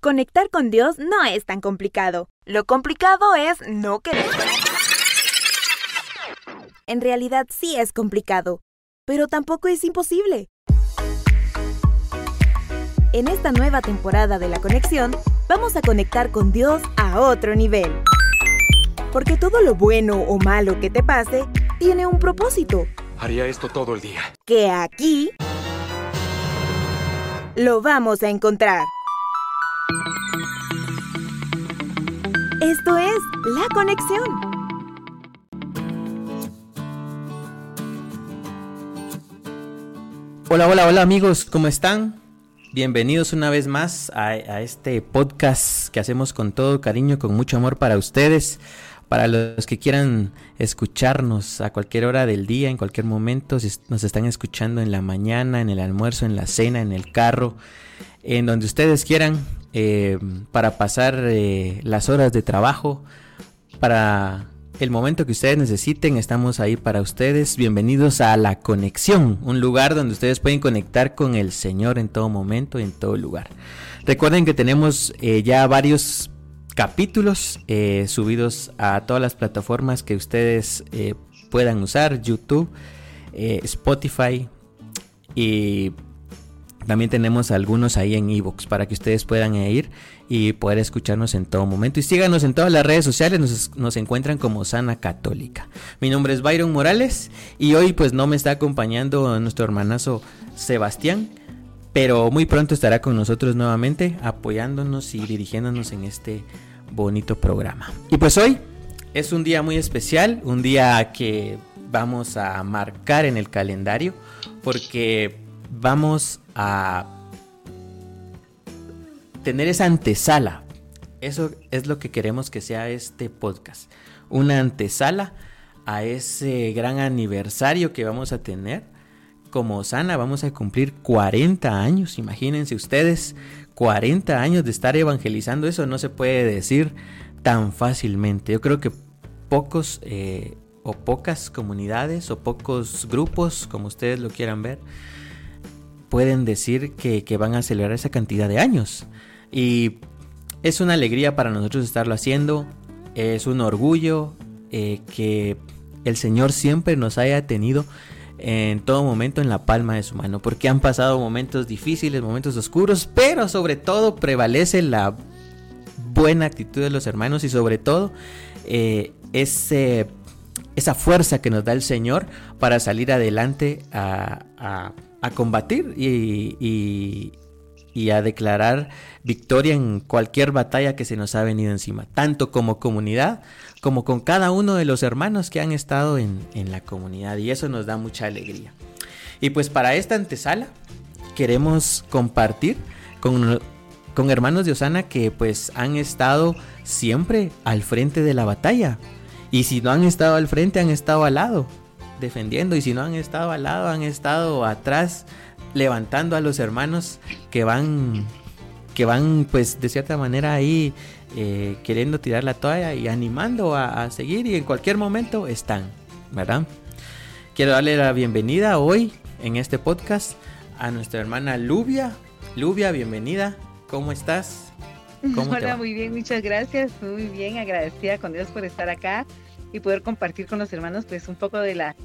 Conectar con Dios no es tan complicado. Lo complicado es no querer. En realidad sí es complicado, pero tampoco es imposible. En esta nueva temporada de La Conexión, vamos a conectar con Dios a otro nivel. Porque todo lo bueno o malo que te pase tiene un propósito. Haría esto todo el día. Que aquí lo vamos a encontrar. Esto es La Conexión. Hola, hola, hola amigos, ¿cómo están? Bienvenidos una vez más a, a, este podcast que hacemos con todo cariño, con mucho amor para ustedes, para los que quieran escucharnos a cualquier hora del día, en cualquier momento, si nos están escuchando en la mañana, en el almuerzo, en la cena, en el carro, en donde ustedes quieran, eh, para pasar eh, las horas de trabajo, para el momento que ustedes necesiten, estamos ahí para ustedes. Bienvenidos a La Conexión, un lugar donde ustedes pueden conectar con el Señor en todo momento, en todo lugar. Recuerden que tenemos eh, ya varios capítulos subidos a todas las plataformas que ustedes puedan usar, YouTube, Spotify y también tenemos algunos ahí en Evox para que ustedes puedan ir y poder escucharnos en todo momento. Y síganos en todas las redes sociales, nos, nos, encuentran como Sana Católica. Mi nombre es Byron Morales y hoy pues no me está acompañando nuestro hermanazo Sebastián, pero muy pronto estará con nosotros nuevamente apoyándonos y dirigiéndonos en este bonito programa. Y pues hoy es un día muy especial, un día que vamos a marcar en el calendario porque vamos a tener esa antesala. Eso es lo que queremos que sea este podcast. Una antesala a ese gran aniversario que vamos a tener. Como Sana vamos a cumplir 40 años, imagínense ustedes, 40 años de estar evangelizando, eso no se puede decir tan fácilmente. Yo creo que pocos eh, o pocas comunidades o pocos grupos, como ustedes lo quieran ver, pueden decir que, que, van a celebrar esa cantidad de años. Y es una alegría para nosotros estarlo haciendo, es un orgullo eh, que el Señor siempre nos haya tenido en todo momento en la palma de su mano, porque han pasado momentos difíciles, momentos oscuros, pero sobre todo prevalece la buena actitud de los hermanos y sobre todo eh, ese, esa fuerza que nos da el Señor para salir adelante a, a combatir y, y, y, a declarar victoria en cualquier batalla que se nos ha venido encima, tanto como comunidad como con cada uno de los hermanos que han estado en, en la comunidad y eso nos da mucha alegría. Y pues para esta antesala queremos compartir con, con hermanos de Osana que pues han estado siempre al frente de la batalla. Y si no han estado al frente, han estado al lado, defendiendo. Y si no han estado al lado, han estado atrás, levantando a los hermanos que van, que van pues de cierta manera ahí eh, queriendo tirar la toalla y animando a, a, seguir y en cualquier momento están, ¿verdad? Quiero darle la bienvenida hoy en este podcast a nuestra hermana Lubia. Lubia, bienvenida. ¿Cómo estás? ¿Cómo Hola, muy bien, muchas gracias. Muy bien, agradecida con Dios por estar acá y poder compartir con los hermanos pues un poco de la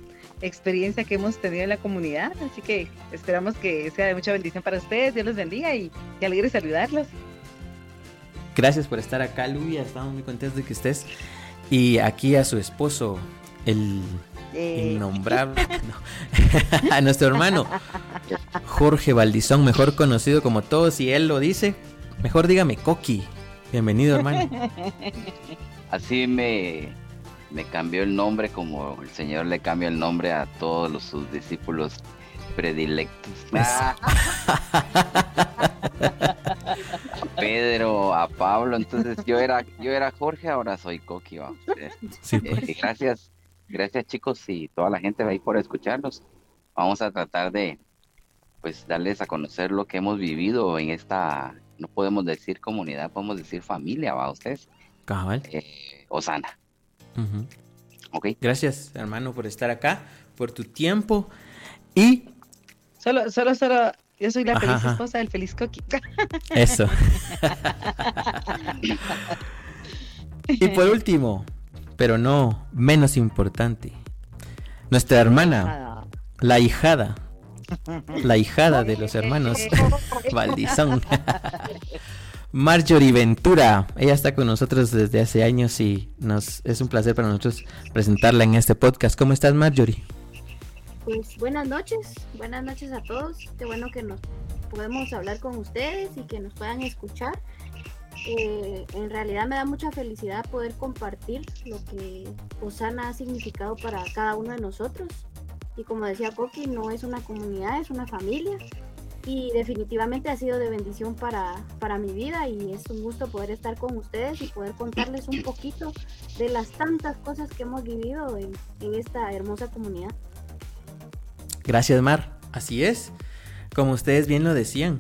experiencia que hemos tenido en la comunidad. Así que esperamos que sea de mucha bendición para ustedes. Dios los bendiga y que alegre saludarlos. Gracias por estar acá, Lubia. Estamos muy contentos de que estés. Y aquí a su esposo, el eh. innombrable, no. a nuestro hermano Jorge Valdizón, mejor conocido como todos, y él lo dice. Mejor dígame Coqui. Bienvenido, hermano. Así me, me cambió el nombre como el Señor le cambia el nombre a todos los, sus discípulos predilectos. Ah. a Pedro, a Pablo, entonces yo era, yo era Jorge, ahora soy Coqui. Sí, pues. eh, gracias, gracias chicos y toda la gente ahí por escucharnos. Vamos a tratar de pues darles a conocer lo que hemos vivido en esta, no podemos decir comunidad, podemos decir familia, va ustedes. Cabal. Eh, Osana. Uh -huh. Ok. Gracias, hermano, por estar acá, por tu tiempo. Y Solo, solo, solo Yo soy la feliz esposa del feliz Coqui. Eso. y por último, pero no menos importante, nuestra hermana, la hijada, la hijada de los hermanos Valdizón. Marjorie Ventura, ella está con nosotros desde hace años y nos es un placer para nosotros presentarla en este podcast. ¿Cómo estás, Marjorie? Pues buenas noches, buenas noches a todos. Qué bueno que nos podemos hablar con ustedes y que nos puedan escuchar. Eh, en realidad me da mucha felicidad poder compartir lo que Osana ha significado para cada uno de nosotros. Y como decía Coqui, no es una comunidad, es una familia. Y definitivamente ha sido de bendición para, para mi vida y es un gusto poder estar con ustedes y poder contarles un poquito de las tantas cosas que hemos vivido en, en esta hermosa comunidad. Gracias, Mar. Así es. Como ustedes bien lo decían,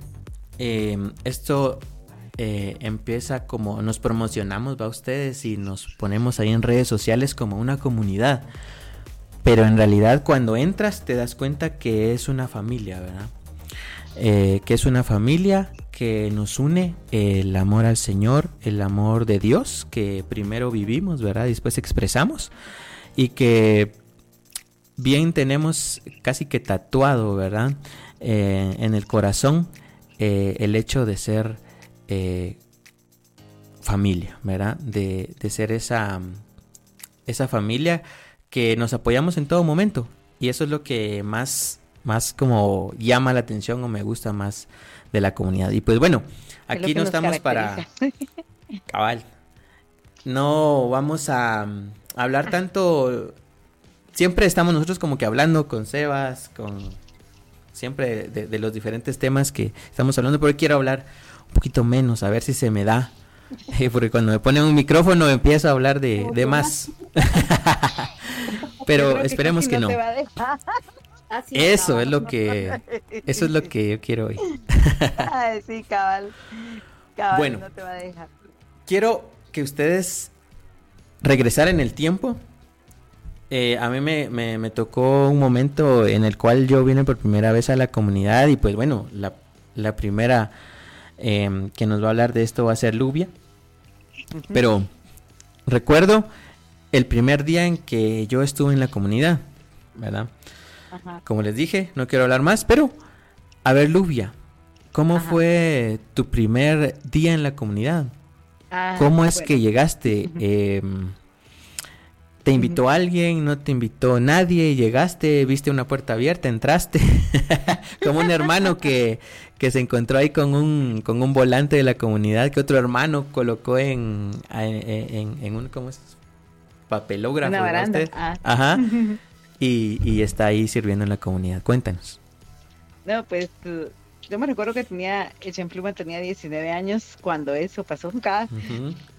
eh, esto eh, empieza como nos promocionamos, va ustedes, y nos ponemos ahí en redes sociales como una comunidad. Pero en realidad cuando entras te das cuenta que es una familia, ¿verdad? Eh, que es una familia que nos une el amor al Señor, el amor de Dios, que primero vivimos, ¿verdad? Después expresamos. Y que bien tenemos casi que tatuado, ¿verdad? Eh, en el corazón el hecho de ser eh, familia, ¿verdad? De, ser esa, esa familia que nos apoyamos en todo momento. Y eso es lo que más, más como llama la atención o me gusta más de la comunidad. Y pues bueno, aquí no estamos para... Cabal. No vamos a hablar tanto... Siempre estamos nosotros como que hablando con Sebas, con... Siempre de, de los diferentes temas que estamos hablando, pero hoy quiero hablar poquito menos, a ver si se me da. Eh, porque cuando me ponen un micrófono empiezo a hablar de, de más. Pero esperemos que no. Eso es lo que eso es lo que yo quiero hoy. Ay, sí, cabal. bueno, no te va a dejar. Quiero que ustedes regresar en el tiempo. Eh, a mí me, me, me, tocó un momento en el cual yo vine por primera vez a la comunidad y pues bueno, la, la primera Em, que nos va a hablar de esto va a ser Lubia. Pero recuerdo el primer día en que yo estuve en la comunidad, ¿verdad? Como les dije, no quiero hablar más, pero a ver, Lubia, ¿cómo fue tu primer día en la comunidad? Ah, ¿Cómo es que llegaste? Em, ¿Te invitó alguien? ¿No te invitó nadie? ¿Llegaste? ¿Viste una puerta abierta? ¿Entraste? Como un hermano que, que se encontró ahí con un, con un volante de la comunidad que otro hermano colocó en, en, en un, ¿cómo es? Papelógrafo. Una baranda. Ah. Ajá. Y, y, está ahí sirviendo en la comunidad. Cuéntanos. No, pues yo me recuerdo que tenía, Pluma tenía 19 años cuando eso pasó acá.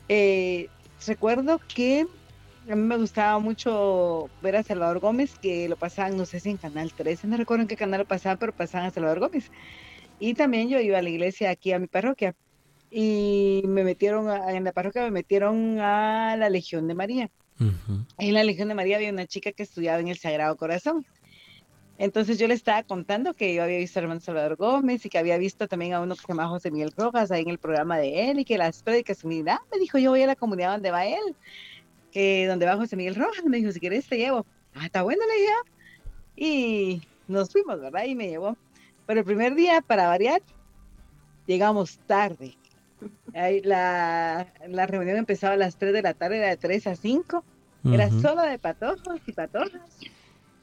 eh, recuerdo que a mí me gustaba mucho ver a Salvador Gómez, que lo pasaban, no sé si en Canal 13, no recuerdo en qué canal lo pasaban, pero pasaban a Salvador Gómez. Y también yo iba a la iglesia aquí a mi parroquia y me metieron, en la parroquia me metieron a la Legión de María. En la Legión de María había una chica que estudiaba en el Sagrado Corazón. Entonces yo le estaba contando que yo había visto al hermano Salvador Gómez y que había visto también a uno que se llama José Miguel Rojas ahí en el programa de él y que las prédicas unidad me dijo yo voy a la comunidad donde va él, que donde va José Miguel Rojas, me dijo si quieres te llevo. Ah, está bueno, le dije. Y nos fuimos, ¿verdad? Y me llevó. Pero el primer día, para variar, llegamos tarde. La, la, reunión empezaba a las 3 de la tarde, era de 3 a 5. Era solo de patojos y patojas.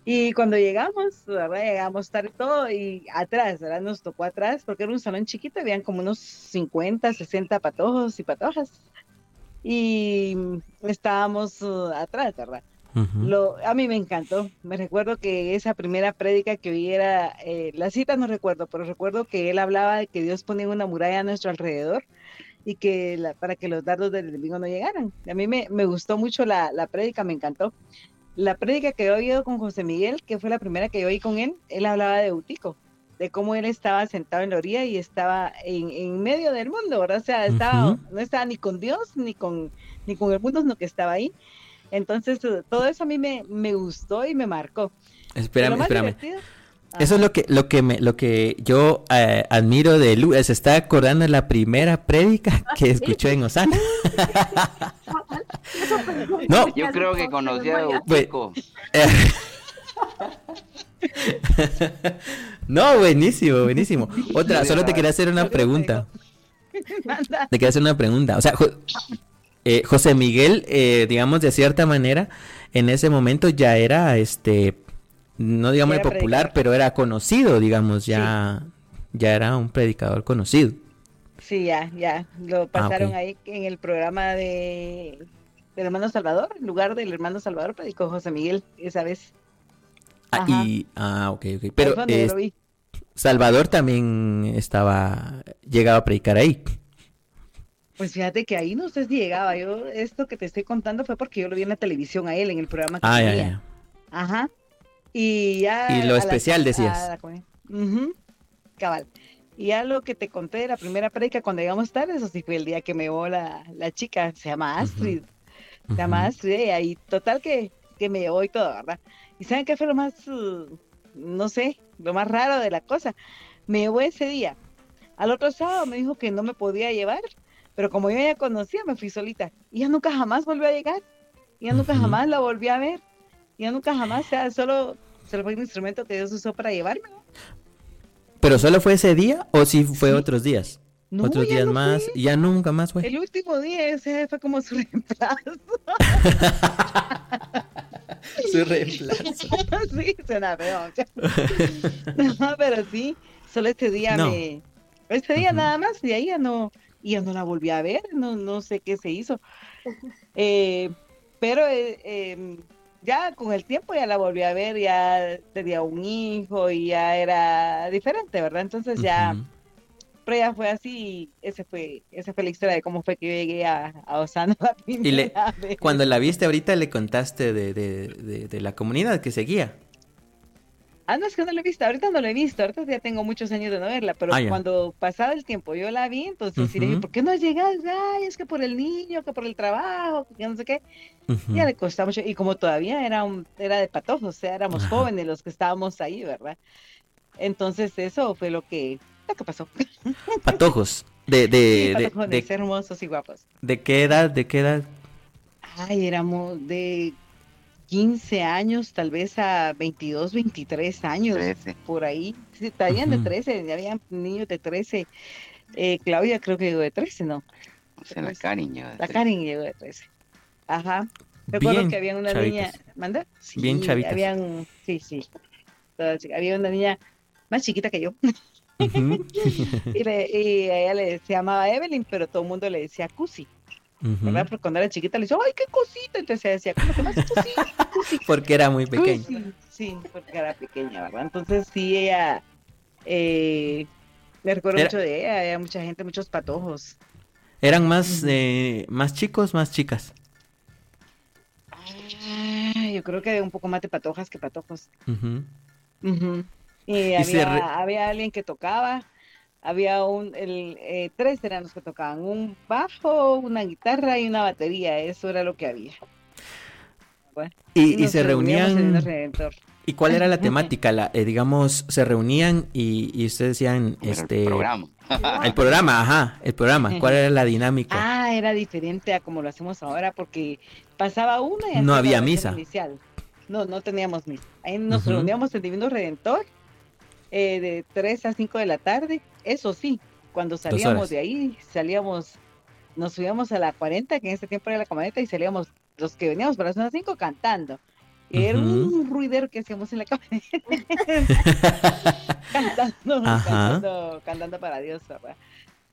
Y cuando llegamos, ¿verdad? Llegamos tarde todo y atrás, ¿verdad? Nos tocó atrás porque era un salón chiquito, habían como unos 50, 60 patojos y patojas. Y estábamos uh, atrás, ¿verdad? Lo, a mí me encantó. Me recuerdo que esa primera prédica que oí era, eh, la cita no recuerdo, pero recuerdo que él hablaba de que Dios ponía una muralla a nuestro alrededor y que para que los dardos del enemigo no llegaran. A mí me, me gustó mucho la, la prédica, me encantó. La prédica que he oído con José Miguel, que fue la primera que yo oí con él, él hablaba de Utico, de cómo él estaba sentado en la orilla y estaba en, en medio del mundo, ¿verdad? O sea, estaba, no estaba ni con Dios ni con, ni con el mundo, sino que estaba ahí entonces, todo eso a mí me, me gustó y me marcó. Espérame, espérame. Eso es lo que, lo que me, lo que yo eh, admiro de Lu, se está acordando de la primera prédica que escuchó en Osana. no, yo creo que conocía a pues, no, buenísimo, buenísimo. Otra, solo te quería hacer una pregunta. Te quería hacer una pregunta. O sea, eh, José Miguel, eh, digamos de cierta manera, en ese momento ya era este no digamos popular, pero era conocido, digamos, ya, ya era un predicador conocido. Sí, ya, ya, lo ah, pasaron ahí en el programa de del hermano Salvador, en lugar del hermano Salvador predicó José Miguel esa vez. Ah, y, ah ok, ok, pero Salvador también estaba, llegaba a predicar ahí. Pues fíjate que ahí no sé si llegaba, yo esto que te estoy contando fue porque yo lo vi en la televisión a él, en el programa que ah, tenía. Ajá, y ya. Y lo especial decías. Cabal. Y ya lo que te conté de la primera predica cuando llegamos tarde, eso sí fue el día que me llevó la, la chica, se llama Astrid. Se llama Astrid, y ahí total que, que me llevó y todo, ¿verdad? ¿Y saben qué fue lo más, uh, no sé, lo más raro de la cosa? Me llevó ese día. Al otro sábado me dijo que no me podía llevar, pero como yo ya conocía, me fui solita. Y ya nunca jamás volvió a llegar. Y ya nunca jamás la volví a ver. Ya nunca jamás, o sea, solo, solo fue un instrumento que Dios usó para llevarme. ¿Pero solo fue ese día o sí fue otros días? otros días más, ya nunca más fue. El último día ese fue como su reemplazo. su reemplazo. sí, suena feo. no, pero sí, solo este día me. Este día nada más, y ahí ya no, y no la volví a ver, no, no sé qué se hizo. Eh, pero eh, em, ya con el tiempo ya la volví a ver, ya tenía un hijo y ya era diferente, ¿verdad? Entonces ya, pero ya fue así, ese fue, esa fue la historia de cómo fue que yo llegué a, a Osana y Cuando la viste ahorita le contaste de, de, de la comunidad que seguía. Ah, no, es que no la he visto, ahorita no la he visto, ahorita ya tengo muchos años de no verla, pero ah, cuando pasaba el tiempo yo la vi, entonces le dije, ¿por qué no has llegado? Ay, es que por el niño, que por el trabajo, que no sé qué. Ya le costaba mucho, y como todavía era, un, era de patojos, o sea, éramos jóvenes los que estábamos ahí, ¿verdad? Entonces eso fue lo que, lo que pasó. Patojos, de, de, de, hermosos y guapos. ¿De qué edad, de qué edad? Ay, éramos de 15 años, tal vez a 22, 23 años, por ahí. Sí, estarían de 13, ya habían niños de 13. Eh, Claudia creo que llegó de 13, ¿no? O sea, la Karin llegó de 13. La Karin llegó de 13. Ajá. Recuerdo que había una niña, ¿manda? Sí, Bien chavitas. Habían, sí, sí. Había una niña más chiquita que yo. y, le, y, ella le, se llamaba Evelyn, pero todo el mundo le decía Cusi. ¿Verdad? Porque cuando era chiquita le decía, ¡ay, qué cosita! Entonces ella decía, ¿cómo se llama cosita? porque era muy pequeña. Sí, porque era pequeña, ¿verdad? Entonces sí, ella, eh, me recuerdo mucho de ella, había mucha gente, muchos patojos. ¿Eran más, eh, más chicos, más chicas? Ah, yo creo que un poco más de patojas que patojos. Y, había, había alguien que tocaba, había un, el, eh, tres eran los que tocaban, un bajo, una guitarra y una batería, eso era lo que había. y, se reunían... ¿Y cuál era la temática? La, eh, digamos, se reunían y, y ustedes decían, este... El programa. el programa, ajá, el programa. ¿Cuál era la dinámica? Ah, era diferente a como lo hacemos ahora porque pasaba una y... No había misa. No, no teníamos misa. Ahí nos reuníamos en Divino Redentor eh, de 3 a 5 de la tarde. Eso sí, cuando salíamos de ahí, salíamos, nos subíamos a la 40, que en ese tiempo era la camioneta, y salíamos los que veníamos para la zona 5 cantando. Era un ruidero que hacíamos en la camioneta. cantando, cantando, cantando, para Dios,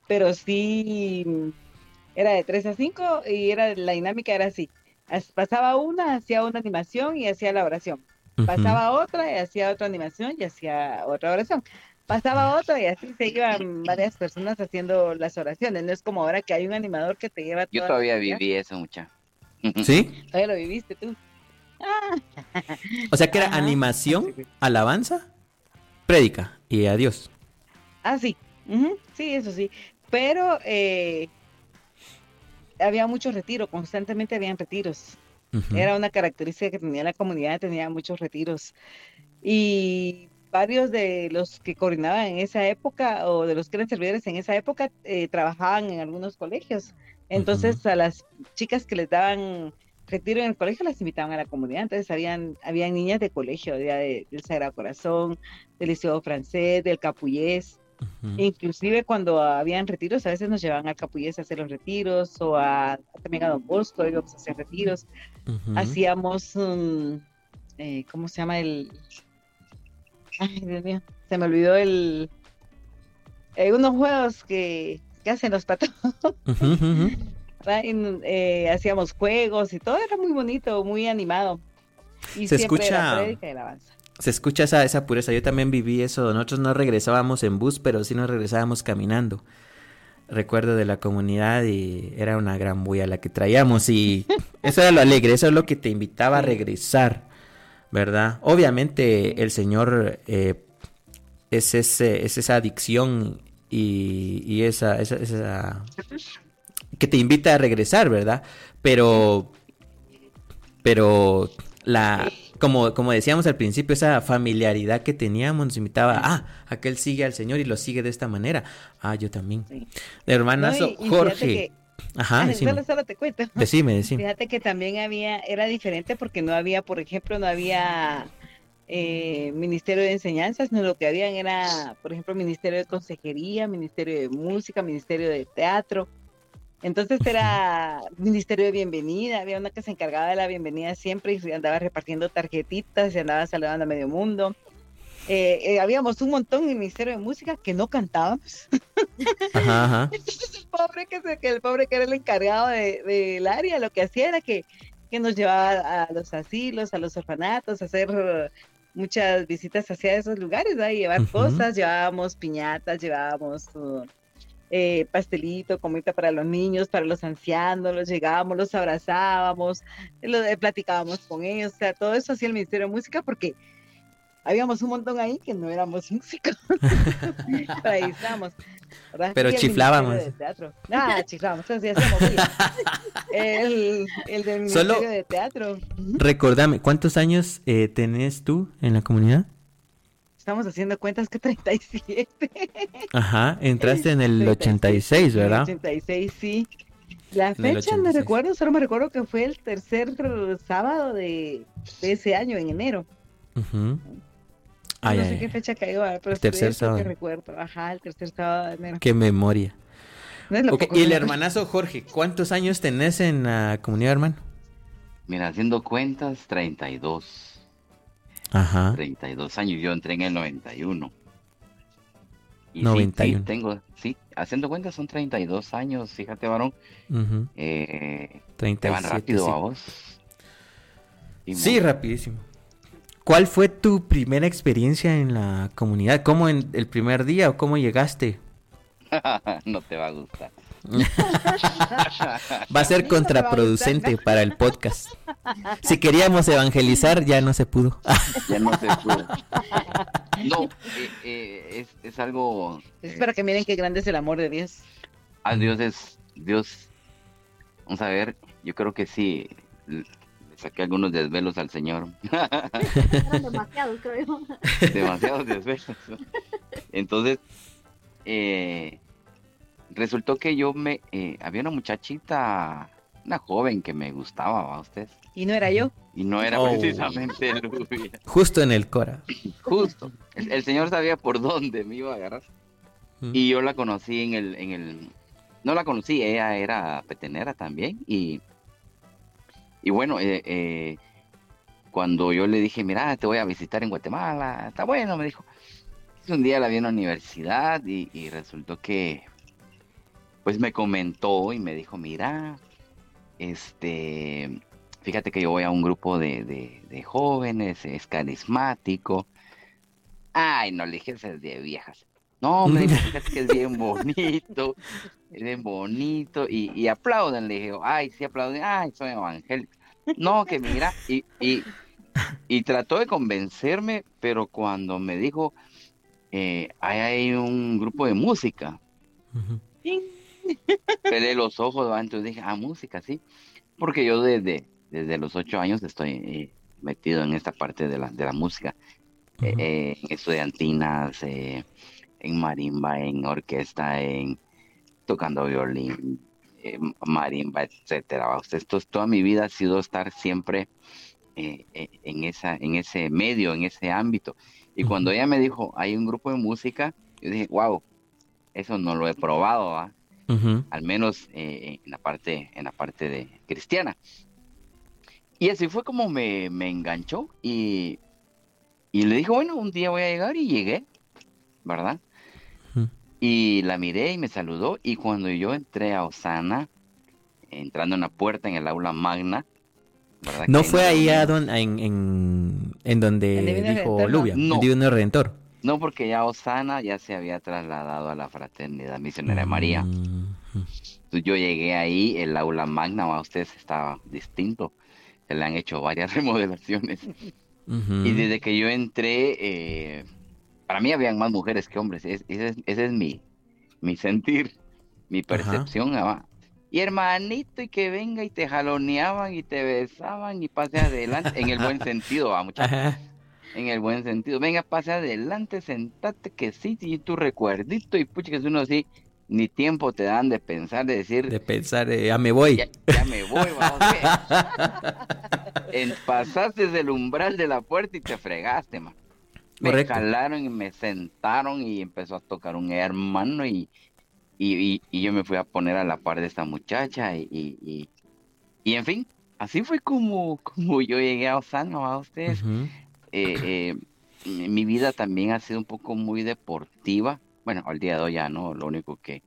Pero sí, era de 3 a 5 y era la dinámica era así. Pasaba una, hacía una animación y hacía la oración. Pasaba otra y hacía otra animación y hacía otra oración. Pasaba otra y así se iban varias personas haciendo las oraciones. No es como ahora que hay un animador que te lleva. Yo todavía viví eso, mucha. ¿Sí? Todavía lo viviste tú. O sea que era animación, alabanza, prédica y adiós. Ah, sí. Sí, eso sí. Pero eh, había mucho retiro, constantemente habían retiros. Era una característica que tenía la comunidad, tenía muchos retiros. Y varios de los que coordinaban en esa época o de los que eran servidores en esa época eh, trabajaban en algunos colegios. Entonces a las chicas que les daban retiro en el colegio las invitaban a la comunidad. Entonces habían, habían niñas de colegio, de, del Sagrado Corazón, del Liceo Francés, del Capullés. Inclusive cuando habían retiros, a veces nos llevaban al Capullés a hacer los retiros o a, también a Don Bosco, íbamos a hacer retiros. Hacíamos, eh, ¿cómo se llama el...? Ay, Dios mío, se me olvidó el... Hay unos juegos que, que hacen los patos. Eh, hacíamos juegos y todo era muy bonito, muy animado. Y se escucha se escucha esa, esa pureza. Yo también viví eso. Nosotros no regresábamos en bus, pero sí nos regresábamos caminando. Recuerdo de la comunidad y era una gran bulla la que traíamos y eso era lo alegre, eso es lo que te invitaba a regresar, ¿verdad? Obviamente el Señor eh, es, ese, es esa adicción y, y esa, esa, esa que te invita a regresar, ¿verdad? Pero, pero la, como, como decíamos al principio, esa familiaridad que teníamos nos invitaba, ah, aquel sigue al Señor y lo sigue de esta manera. Ah, yo también. De hermanazo Jorge. Ajá, decime. Solo, te cuento. Decime, decime. Fíjate que también había, era diferente porque no había, por ejemplo, no había eh, Ministerio de Enseñanzas, no lo que habían era, por ejemplo, Ministerio de Consejería, Ministerio de Música, Ministerio de Teatro. Entonces era ministerio de bienvenida, había una que se encargaba de la bienvenida siempre y andaba repartiendo tarjetitas y andaba saludando a medio mundo. Eh, eh, habíamos un montón en el Ministerio de Música que no cantábamos. Entonces el pobre que, que el pobre que era el encargado del de, área, lo que hacía era que, que, nos llevaba a los asilos, a los orfanatos, a hacer muchas visitas hacia esos lugares, a llevar cosas, llevábamos piñatas, llevábamos... Uh, eh, pastelito, comida para los niños, para los ancianos, los llegábamos, los abrazábamos, eh, platicábamos con ellos, o sea, todo eso hacía el Ministerio de Música porque habíamos un montón ahí que no éramos músicos, ahí estamos. Pero chiflábamos. Chiflábamos, entonces el, el del Ministerio de Teatro. Recordame, ¿cuántos años eh, tenés tú en la comunidad? Estamos haciendo cuentas que 37. Ajá, entraste en el 86, ¿verdad? 86, sí. La fecha no recuerdo, solo me recuerdo que fue el tercer sábado de, ese año, en enero. no sé qué fecha cayó, pero el tercer sábado. Que recuerdo. Ajá, el tercer sábado de enero. Qué memoria. y el hermanazo Jorge, ¿cuántos años tenés en la comunidad, hermano? Mira, haciendo cuentas, 32. Ajá. 32 años, yo entré en el 91. Y 91. Sí, tengo, sí, haciendo cuenta son 32 años, fíjate, varón. eh, te van rápido a vos. sí, rapidísimo. ¿Cuál fue tu primera experiencia en la comunidad? ¿Cómo en el primer día o cómo llegaste? no te va a gustar. Va a ser contraproducente para el podcast. Si queríamos evangelizar, ya no se pudo. ya no se pudo. No, eh, eh, es, algo... Es para que miren qué grande es el amor de Dios. Ah, Dios es... Dios... Vamos a ver, yo creo que sí. Le saqué algunos desvelos al Señor. demasiados, creo Demasiados desvelos. Entonces, eh, resultó que yo me... Eh, había una muchachita, una joven que me gustaba, ¿a ustedes? ¿Y no era yo? Y no era oh. precisamente Justo en el Cora. Justo. El, señor sabía por dónde me iba a agarrar. Y yo la conocí en el, en el... No la conocí, ella era petenera también. Y, y bueno, eh, eh, cuando yo le dije, mira, te voy a visitar en Guatemala, está bueno, me dijo. Un día la vi en la universidad y resultó que pues me comentó y me dijo, mira, este, fíjate que yo voy a un grupo de, jóvenes, es carismático. Ay, no le dije, es de viejas. No, me dijo, fíjate que es bien bonito, es bien bonito, y, y aplauden, le dije, ay, sí aplauden, ay, soy evangélico. No, que mira, y, y, trató de convencerme, pero cuando me dijo, eh, hay un grupo de música, Pelé los ojos, entonces dije, ah, música, sí. Porque yo desde, desde los ocho años estoy eh, metido en esta parte de la, de la música. en estudiantinas, en marimba, en orquesta, en tocando violín, marimba, etcétera. Esto, toda mi vida ha sido estar siempre en, esa, en ese medio, en ese ámbito. Y cuando ella me dijo, hay un grupo de música, yo dije, wow, eso no lo he probado, al menos en la parte, en la parte de cristiana. Y así fue como me, enganchó y, le dije, bueno, un día voy a llegar y llegué, ¿verdad? Y la miré y me saludó y cuando yo entré a Osana, entrando en la puerta en el aula magna, ¿verdad? ¿No fue ahí a en, en, donde dijo Lubia, no. el Redentor? No, porque ya Osana ya se había trasladado a la fraternidad misionera de María. Yo llegué ahí, el aula magna, a ustedes estaba distinto se le han hecho varias remodelaciones. Y desde que yo entré, eh, para mí habían más mujeres que hombres. ese, es, mi, mi sentir, mi percepción. Ah, y hermanito, y que venga y te jaloneaban y te besaban y pase adelante, en el buen sentido, a muchachos. En el buen sentido. Venga, pase adelante, sentate, que sí, y tu recuerdito, y pucha, que es uno así, ni tiempo te dan de pensar, de decir... De pensar, ya me voy. Ya, me voy, vamos en, pasaste el umbral de la puerta y te fregaste, man. Me jalaron y me sentaron y empezó a tocar un hermano y, y, yo me fui a poner a la par de esta muchacha y, y, en fin, así fue como, como yo llegué a Osana, a ustedes. Eh, eh, mi vida también ha sido un poco muy deportiva bueno, al día de hoy ya no, lo único que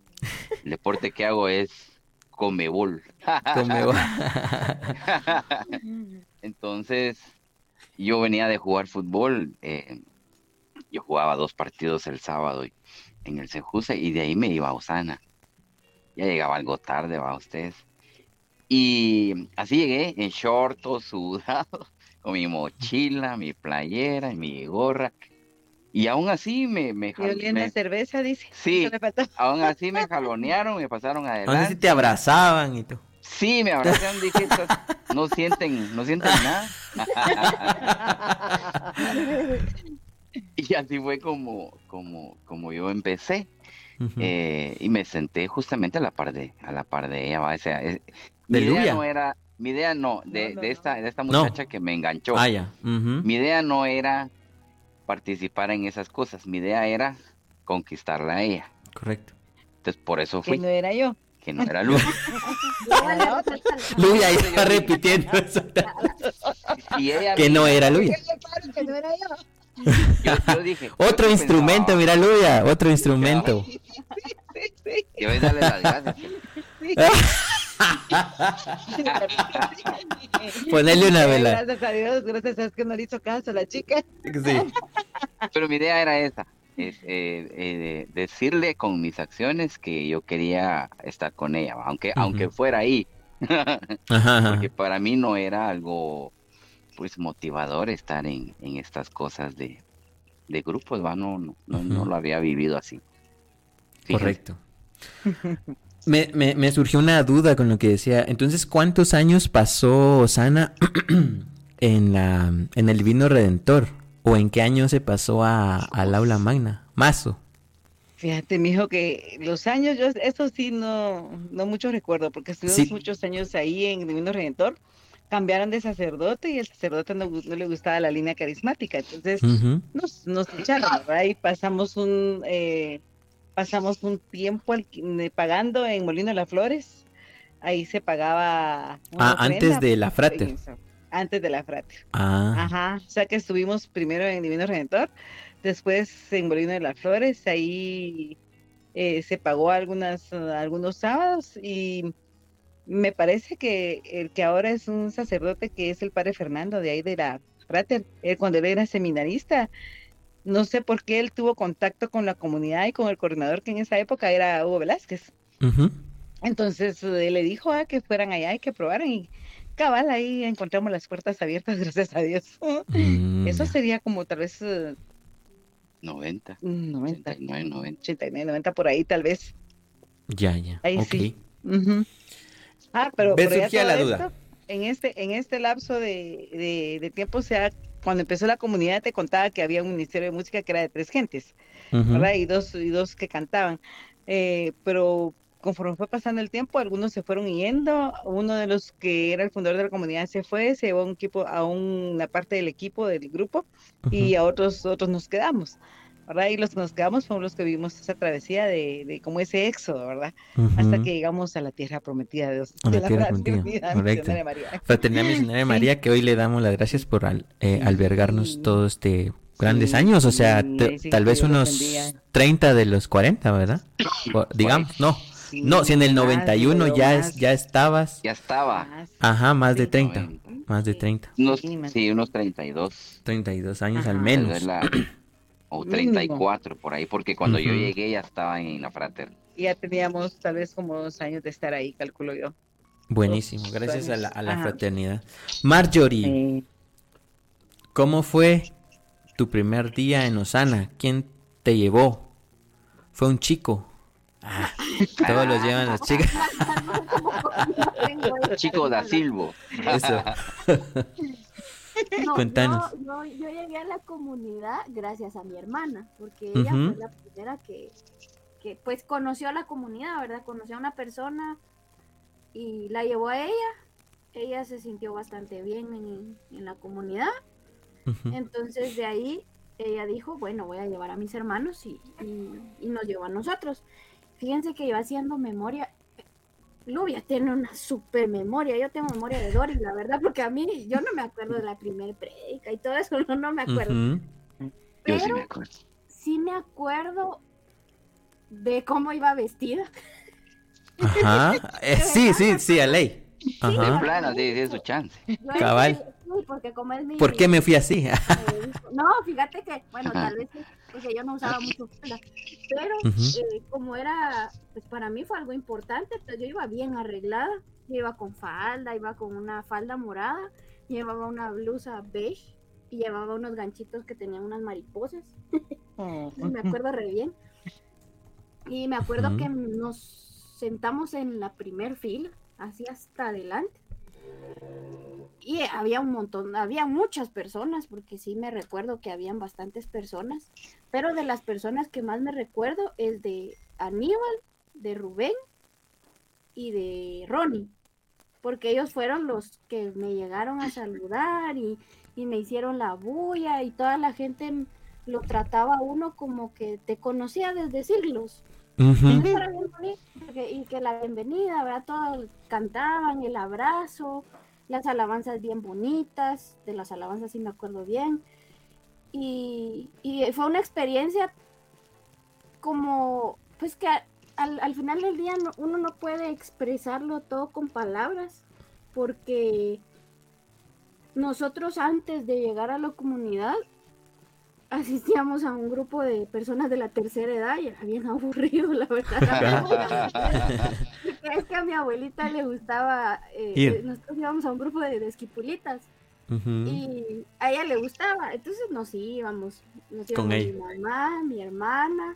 el deporte que hago es comebol. comebol. Entonces, yo venía de jugar fútbol, eh, yo jugaba dos partidos el sábado en el Sejuse y de ahí me iba a Osana. Ya llegaba algo tarde, va ustedes. Y así llegué en short, sudado, con mi mochila, mi playera y mi gorra. Y aún así me... me, me cerveza, dice. Sí, aún así me jalonearon, me pasaron adelante. Aún así te abrazaban y todo. Sí, me abrazaron, dije, no sienten, no sienten nada. y así fue como, como, como yo empecé. Eh, y me senté justamente a la par de, a la par de ella. O sea, mi idea no era, mi idea no, de, de esta, de esta muchacha que me enganchó. Ah, ya. Mi idea no era participar en esas cosas. Mi idea era conquistarla a ella. Correcto. Entonces por eso fui. Que no era yo. Que no era Luis. Luis ahí está repitiendo eso. que no era Luis. Que no era yo. Yo, dije, otro instrumento, mira Luya, otro instrumento. Yo voy a darle las gracias. Ponerle una vela. Gracias a Dios, gracias a Dios que no le hizo caso a la chica. Sí. Pero mi idea era esa, es, eh, eh, decirle con mis acciones que yo quería estar con ella, aunque, aunque fuera ahí. Porque para mí no era algo pues motivador estar en, en estas cosas de, de grupos, ¿va? No, no, no, lo había vivido así. Correcto. Me, me, surgió una duda con lo que decía. Entonces, ¿cuántos años pasó Sana en, la, en el Divino Redentor? ¿O en qué año se pasó a, al aula magna? Mazo. Fíjate, mijo, que los años, yo eso sí no, no mucho recuerdo, porque estuve muchos años ahí en el Divino Redentor. Cambiaron de sacerdote y el sacerdote no, le gustaba la línea carismática. Entonces nos, nos echaron, Ahí pasamos un... Eh, pasamos un tiempo pagando en Molino de las Flores. Ahí se pagaba. Ah, antes de la frater. Antes de la frater. Ah. Ajá. O sea que estuvimos primero en Divino Redentor, después en Molino de las Flores. Ahí eh, se pagó algunas, algunos sábados y me parece que el que ahora es un sacerdote que es el padre Fernando de ahí de la frater, cuando él era seminarista, no sé por qué él tuvo contacto con la comunidad y con el coordinador que en esa época era Hugo Velázquez. Entonces él le dijo a ah, que fueran allá y que probaran y cabal ahí encontramos las puertas abiertas, gracias a Dios. Mm, Eso sería como tal vez... 90. 90. 89, 90. 89, 90 por ahí tal vez. Ya, ya. Ahí sí. Ah, pero, pero la duda. en este, en este lapso de, de, de tiempo se ha cuando empezó la comunidad te contaba que había un ministerio de música que era de tres gentes, ¿verdad? Y dos, y dos que cantaban. Eh, pero conforme fue pasando el tiempo, algunos se fueron yendo. Uno de los que era el fundador de la comunidad se fue, se llevó un equipo, a una parte del equipo del grupo y a otros, otros nos quedamos. ¿Verdad? Y los que nos quedamos fuimos los que vivimos esa travesía de, de como ese éxodo, ¿verdad? Hasta que llegamos a la tierra prometida de Dios. A la, tierra prometida, correcto. María. Fraternidad Misionaria María, que hoy le damos las gracias por eh, albergarnos todo este grandes años, o sea, tal vez unos 30 de los 40, ¿verdad? digamos, no, no, si en el 91 ya, es, ya estabas. Ya estaba. Ajá, más de 30. Más de 30. sí, unos 32. 32 años al menos. o 34 por ahí, porque cuando yo llegué ya estaba en la fraternidad. Ya teníamos tal vez como dos años de estar ahí, calculo yo. Buenísimo, gracias a la, fraternidad. Marjorie, ¿cómo fue tu primer día en Osana? ¿Quién te llevó? ¿Fue un chico? Ah, todos los llevan las chicas. Chico da Silvo. Eso. Cuéntanos. yo llegué a la comunidad gracias a mi hermana, porque ella fue la primera que, que, pues conoció a la comunidad, ¿verdad? Conoció a una persona y la llevó a ella. Ella se sintió bastante bien en, en la comunidad. Entonces de ahí ella dijo, bueno, voy a llevar a mis hermanos y, y nos llevó a nosotros. Fíjense que yo haciendo memoria, Lubia tiene una super memoria. Yo tengo memoria de Doris, la verdad, porque a mí yo no me acuerdo de la primera predica y todo eso, no, no me acuerdo. Pero sí me acuerdo. Sí me acuerdo de cómo iba vestida. Ajá. Eh, sí, sí, sí, a ley. Ajá. plano, sí, sí, su chance. Cabal. porque como es mi... ¿Por qué me fui así? no, fíjate que, bueno, tal vez porque yo no usaba mucho falda, pero eh, como era, pues para mí fue algo importante, entonces yo iba bien arreglada, yo iba con falda, iba con una falda morada, llevaba una blusa beige y llevaba unos ganchitos que tenían unas mariposas, oh. me acuerdo re bien, y me acuerdo que nos sentamos en la primer fila, así hasta adelante, y había un montón, había muchas personas, porque sí me recuerdo que habían bastantes personas, pero de las personas que más me recuerdo es de Aníbal, de Rubén y de Ronnie, porque ellos fueron los que me llegaron a saludar y, me hicieron la bulla y toda la gente lo trataba a uno como que te conocía desde siglos. y que la bienvenida, ¿verdad? Todos cantaban, el abrazo, las alabanzas bien bonitas, de las alabanzas sí me acuerdo bien. Y, fue una experiencia como, pues que al, final del día uno no puede expresarlo todo con palabras, porque nosotros antes de llegar a la comunidad asistíamos a un grupo de personas de la tercera edad y era bien aburrido, la verdad. es que a mi abuelita le gustaba, eh, nosotros íbamos a un grupo de, esquipulitas y a ella le gustaba, entonces nos íbamos, nos íbamos mi mamá, mi hermana,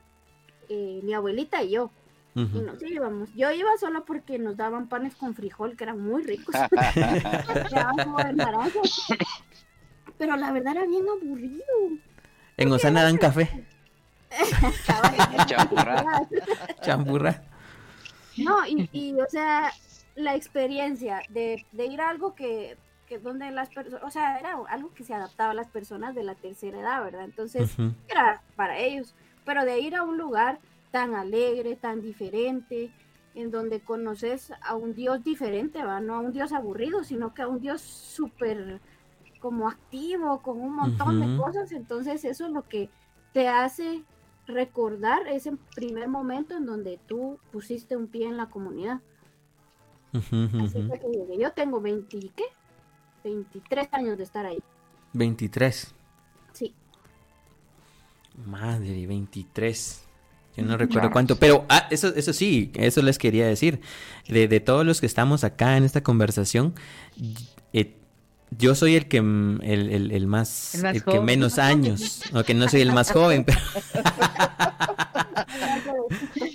eh, mi abuelita y yo. Y nos íbamos. Yo iba solo porque nos daban panes con frijol, que eran muy ricos. Pero la verdad era bien aburrido. En Osana dan café. Champurra. No, y, y, o sea, la experiencia de, de ir a algo que, que donde las personas, o sea, era algo que se adaptaba a las personas de la tercera edad, ¿verdad? Entonces, era para ellos. Pero de ir a un lugar tan alegre, tan diferente, en donde conoces a un Dios diferente, ¿va? No a un Dios aburrido, sino que a un Dios súper como activo, con un montón de cosas, entonces eso es lo que te hace recordar ese primer momento en donde tú pusiste un pie en la comunidad. Así que yo tengo 20, ¿qué? 23 años de estar ahí. 23. Sí. Madre, 23. Yo no recuerdo cuánto, pero ah, eso, eso sí, eso les quería decir. De, de todos los que estamos acá en esta conversación, eh, yo soy el que el, el, el más, el, que menos años, o que no soy el más joven, pero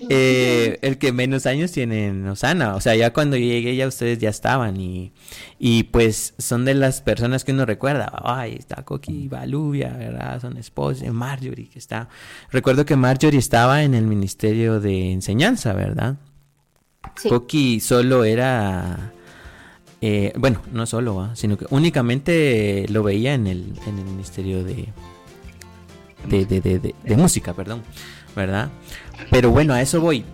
eh, el que menos años tiene en Osana. O sea, ya cuando llegué ya ustedes ya estaban y, y pues son de las personas que uno recuerda. Ay, está Coqui Baluvia, ¿verdad? Son esposos. Marjorie, que está... Recuerdo que Marjorie estaba en el Ministerio de Enseñanza, ¿verdad? Sí. Coqui solo era... Eh, bueno, no solo, sino que únicamente lo veía en el, en el Ministerio de, de, de, de, música, perdón. ¿verdad? Pero bueno, a eso voy.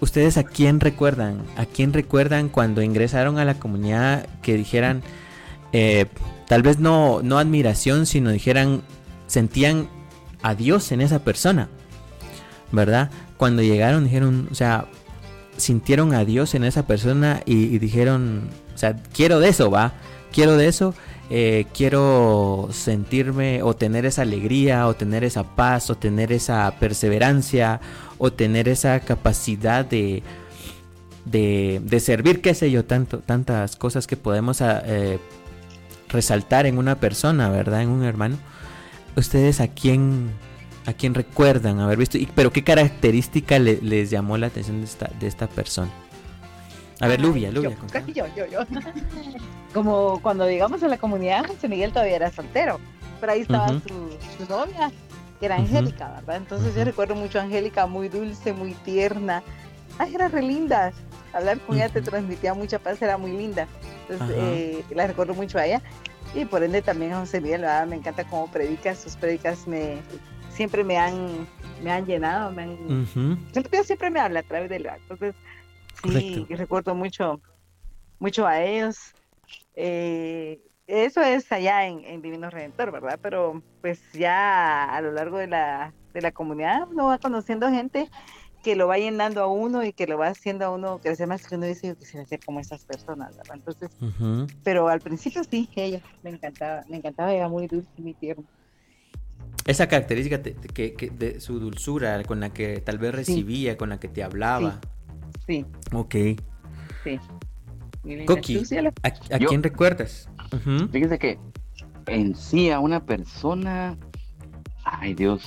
¿Ustedes a quién recuerdan? ¿A quién recuerdan cuando ingresaron a la comunidad que dijeran, eh, tal vez no, no admiración, sino dijeran, sentían a Dios en esa persona? ¿Verdad? Cuando llegaron dijeron, o sea, sintieron a Dios en esa persona y dijeron, o sea, quiero de eso, va, quiero de eso eh, quiero sentirme o tener esa alegría o tener esa paz o tener esa perseverancia o tener esa capacidad de, de, servir, qué sé yo, tanto, tantas cosas que podemos ah, eh, resaltar en una persona, ¿verdad? En un hermano. ¿Ustedes a quién, a quién recuerdan haber visto? Pero qué característica les llamó la atención de esta, de esta persona? A ver, Lubia, Lubia. Yo, yo, yo, Como cuando llegamos a la comunidad, José Miguel todavía era soltero, pero ahí estaba su, novia, que era Angélica, ¿verdad? Entonces yo recuerdo mucho a Angélica, muy dulce, muy tierna. Ay, era re linda. Hablar con ella te transmitía mucha paz, era muy linda. Entonces eh, la recuerdo mucho a ella. Y por ende también a José Miguel, ¿verdad? Me encanta cómo predica, sus predicas me siempre me han me han llenado, me han, siempre, siempre me habla a través del entonces Sí, recuerdo mucho, mucho a ellos. Eh, eso es allá en, Divino Redentor, ¿verdad? Pero pues ya a lo largo de la, de la comunidad uno va conociendo gente que lo va llenando a uno y que lo va haciendo a uno crecer más que uno dice yo quisiera ser como esas personas, ¿verdad? Entonces, pero al principio sí, ella me encantaba, me encantaba, era muy dulce, muy tierno. Esa característica que, de su dulzura con la que tal vez recibía, con la que te hablaba. Sí. Ok. Sí. Coqui, ¿a, quién recuerdas? Fíjese que en sí a una persona, ay Dios,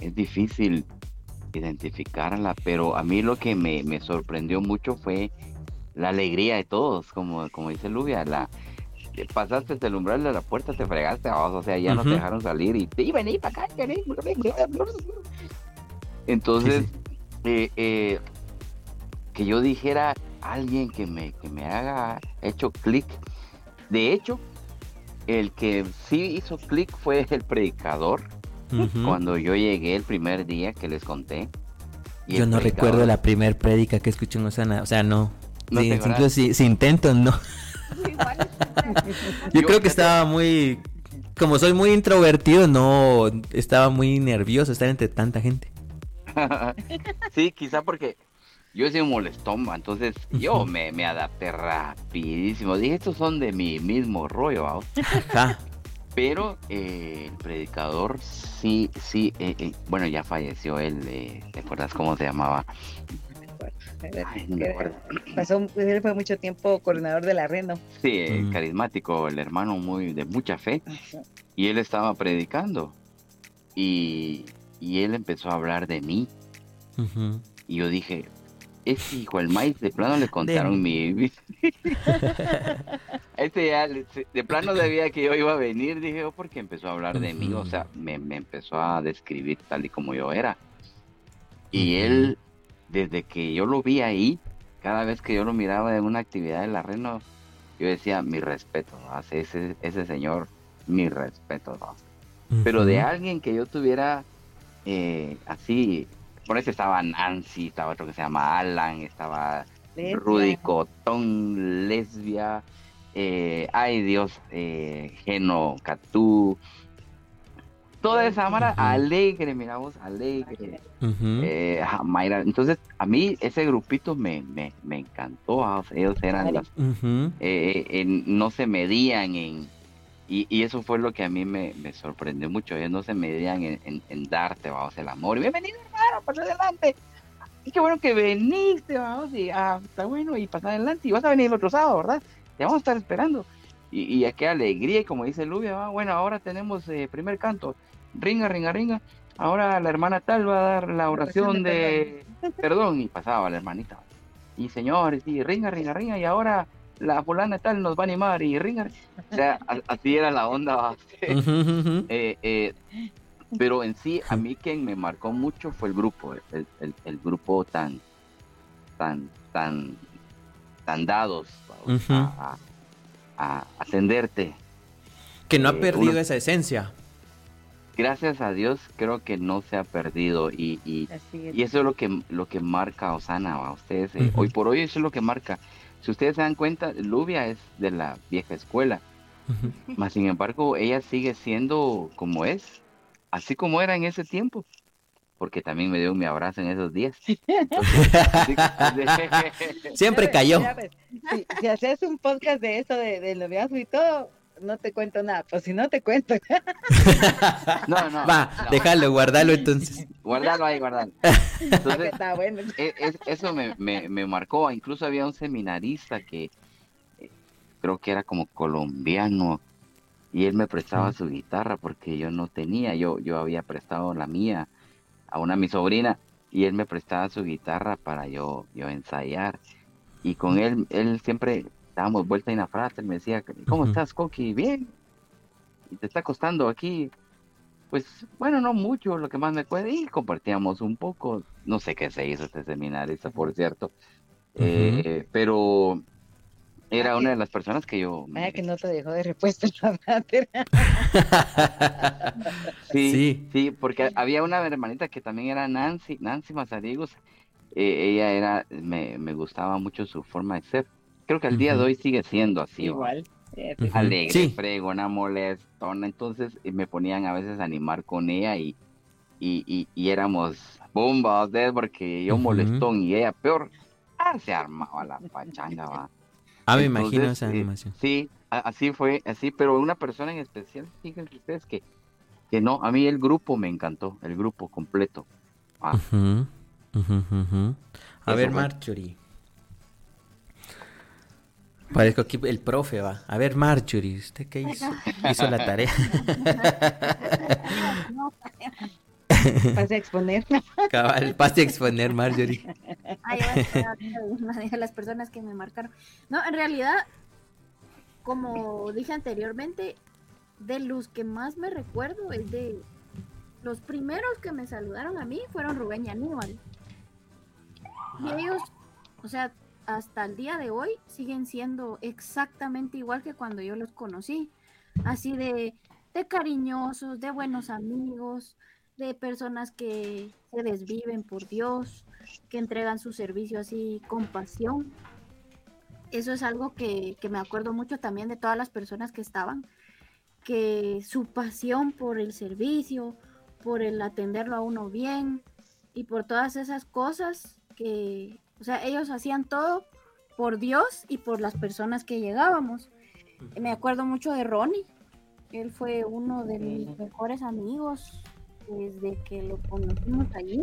es difícil identificarla, pero a mí lo que me, sorprendió mucho fue la alegría de todos, como, como dice Lubia, la pasaste el umbral de la puerta, te fregaste, o sea, ya no te dejaron salir y, y vení para acá, Entonces, Eh, eh, que yo dijera alguien que me, que me haga hecho clic. De hecho, el que sí hizo clic fue el predicador. Cuando yo llegué el primer día que les conté. yo no recuerdo la primer prédica que escuché en Osana. O sea, no. si, si, intento, no. yo, creo que estaba muy. Como soy muy introvertido, no. Estaba muy nervioso estar entre tanta gente. sí, quizá porque yo soy un molestón, entonces yo me, me, adapté rapidísimo. Dije, estos son de mi mismo rollo, Pero eh, el predicador sí, sí, eh, eh, bueno, ya falleció él, ¿te acuerdas cómo se llamaba? Pasó, él fue mucho tiempo coordinador de la red, Sí, mm. carismático, el hermano muy de mucha fe. Y él estaba predicando. Y, y él empezó a hablar de mí. Y yo dije, ese hijo el maíz de plano le contaron mi este ya de plano sabía que yo iba a venir dije yo porque empezó a hablar de mí o sea me, empezó a describir tal y como yo era. Y él desde que yo lo vi ahí cada vez que yo lo miraba en una actividad de la reno yo decía mi respeto ese ese señor mi respeto pero de alguien que yo tuviera eh, así por eso estaba Nancy, estaba otro que se llama Alan, estaba Rudy Cotón, Lesbia, eh, ay Dios, eh, Geno Catú, toda esa mara alegre, miramos, alegre. Eh, Mayra. Entonces, a mí ese grupito me, me, me encantó. Ah, ellos eran las. no se medían en y, eso fue lo que a mí me, sorprendió mucho. Ellos no se medían en, en, darte, vamos, el amor. Bienvenido, hermano, pasa adelante. Y qué bueno que veniste, vamos, y ah, está bueno, y pasa adelante. Y vas a venir el otro sábado, ¿verdad? Te vamos a estar esperando. Y, y qué alegría, y como dice Lubia, bueno, ahora tenemos eh, primer canto. Ringa, ringa, ringa. ahora la hermana tal va a dar la oración de perdón y pasaba la hermanita. Y señores, y ringa, ringa, ringa, y ahora la fulana tal nos va a animar y ringa. O sea, así era la onda. eh, eh, pero en sí, a mí quien me marcó mucho fue el grupo, el, el, grupo tan, tan, tan, tan dados a, a, atenderte. Que no ha eh, perdido esa esencia. Gracias a Dios creo que no se ha perdido y, y, eso es lo que, lo que marca a Osana, a ustedes. Eh, hoy por hoy eso es lo que marca. Si ustedes se dan cuenta, Lubia es de la vieja escuela. Más sin embargo, ella sigue siendo como es, así como era en ese tiempo porque también me dio mi abrazo en esos días. Siempre cayó. si, haces un podcast de eso, de, de noviazgo y todo, no te cuento nada. Pues si no te cuento. no, no. Va, déjalo, guardalo entonces. Guardalo ahí, guardalo. Entonces, e, eso me, me, me, marcó. Incluso había un seminarista que eh, creo que era como colombiano y él me prestaba su guitarra porque yo no tenía, yo, yo había prestado la mía a una mi sobrina y él me prestaba su guitarra para yo, yo ensayar. Y con él, él siempre dábamos vuelta en la frase, él me decía, ¿cómo estás, Coqui? Bien. ¿Y te está costando aquí? Pues bueno, no mucho, lo que más me puede. Y compartíamos un poco. No sé qué se hizo este seminarista, por cierto. Eh, pero era una de las personas que yo... Vaya que no te dejó de respuesta sí, sí, porque había una hermanita que también era Nancy, Nancy Mazarigos. Eh, ella era, me, me, gustaba mucho su forma de ser. Creo que al día de hoy sigue siendo así. Igual. Alegre, sí. fregona, molestona. Entonces eh, me ponían a veces a animar con ella y, y, y, éramos bombas, porque yo molestón y ella peor. Ah, se armaba la pachanga, va. Ah, me imagino esa eh, animación. sí, así fue, así, pero una persona en especial, fíjense ustedes que, que no, a mí el grupo me encantó, el grupo completo. Ah. A ver, Marjorie. Parezco aquí el profe va. A ver, Marjorie, ¿usted qué hizo? Hizo la tarea. Pase a exponer. Cabal, pase a exponer, Marjorie. Ay, a las personas que me marcaron. No, en realidad, como dije anteriormente, de los que más me recuerdo es de los primeros que me saludaron a mí fueron Rubén y Aníbal. Y ellos, o sea, hasta el día de hoy siguen siendo exactamente igual que cuando yo los conocí. Así de, de cariñosos, de buenos amigos, de personas que se desviven por Dios, que entregan su servicio así con pasión. Eso es algo que, me acuerdo mucho también de todas las personas que estaban, que su pasión por el servicio, por el atenderlo a uno bien y por todas esas cosas que, o sea, ellos hacían todo por Dios y por las personas que llegábamos. Me acuerdo mucho de Ronnie, él fue uno de mis mejores amigos, desde que lo conocimos allí.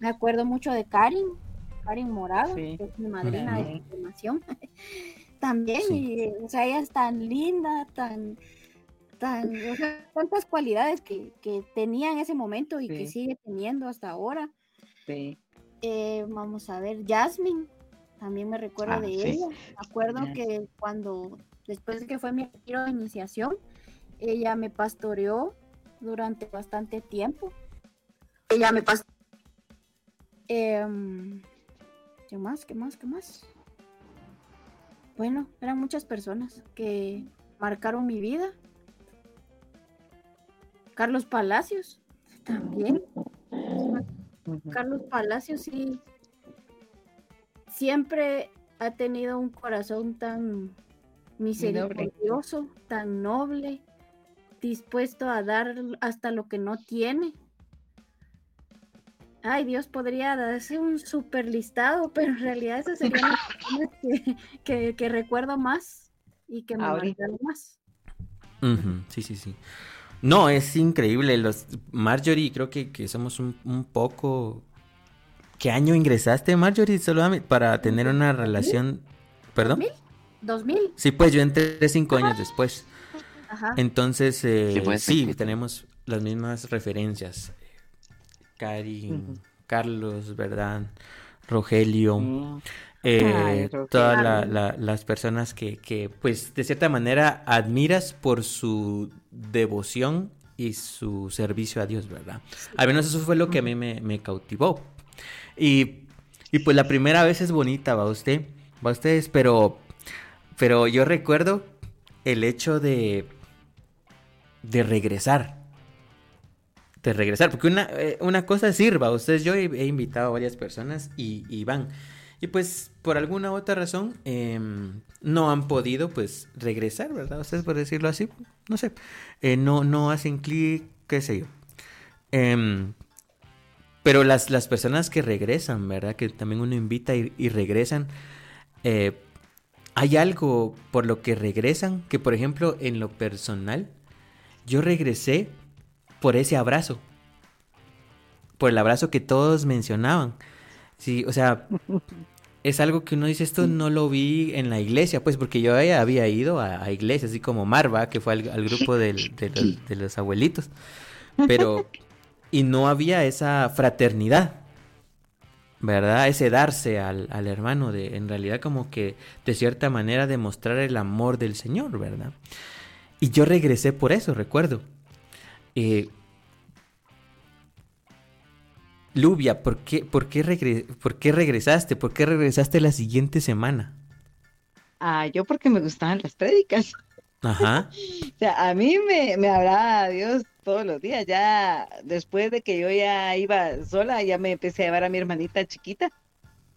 Me acuerdo mucho de Karin, Karin Morado, que es mi madrina de formación. También, o sea, ella es tan linda, tan, tan, o sea, tantas cualidades que, que, tenía en ese momento y que sigue teniendo hasta ahora. Sí. Eh, vamos a ver, Jasmine, también me recuerdo ah, de ella. Me acuerdo que cuando, después de que fue mi retiro de iniciación, ella me pastoreó durante bastante tiempo. Ella me pasó. Em, ¿Qué más? ¿Qué más? ¿Qué más? Bueno, eran muchas personas que marcaron mi vida. Carlos Palacios, también. Carlos Palacios sí siempre ha tenido un corazón tan misericordioso, tan noble, dispuesto a dar hasta lo que no tiene. Ay, Dios podría darse un super listado, pero en realidad esas serían las que, que, recuerdo más y que me marcaron más. Sí, sí, sí. No, es increíble. Los Marjorie, creo que, que somos un, un, poco. ¿Qué año ingresaste, Marjorie? Solo para tener una relación. ¿Perdón? ¿2000? ¿2000? Sí, pues yo entré cinco años después. Entonces, eh, sí, tenemos las mismas referencias. Cari, Carlos, ¿verdad? Rogelio. Mm. Eh, todas las personas que, que, pues, de cierta manera admiras por su devoción y su servicio a Dios, ¿verdad? Al menos eso fue lo que a mí me, cautivó. Y, y, pues la primera vez es bonita, va usted, va ustedes, pero, pero yo recuerdo el hecho de, de regresar. De regresar, porque una, eh, una cosa sirva, ustedes, yo he, invitado a varias personas y, y van. Y pues por alguna otra razón em, no han podido pues regresar, ¿verdad? Ustedes por decirlo así, no sé, eh, no, no hacen clic, qué sé yo. Em, pero las, las personas que regresan, ¿verdad? Que también uno invita y, regresan, eh, hay algo por lo que regresan, que por ejemplo en lo personal, yo regresé por ese abrazo, por el abrazo que todos mencionaban. Sí, o sea, es algo que uno dice, esto no lo vi en la iglesia, pues porque yo había ido a, iglesias, así como Marva, que fue al, grupo de, los, abuelitos, pero, y no había esa fraternidad, ¿verdad? Ese darse al, hermano, de en realidad como que de cierta manera demostrar el amor del Señor, ¿verdad? Y yo regresé por eso, recuerdo. Eh, Lubia, ¿por qué, por, qué ¿por qué regresaste? ¿Por qué regresaste la siguiente semana? Ah, yo porque me gustaban las prédicas. Ajá. o sea, a mí me, me hablaba Dios todos los días. Ya después de que yo ya iba sola, ya me empecé a llevar a mi hermanita chiquita.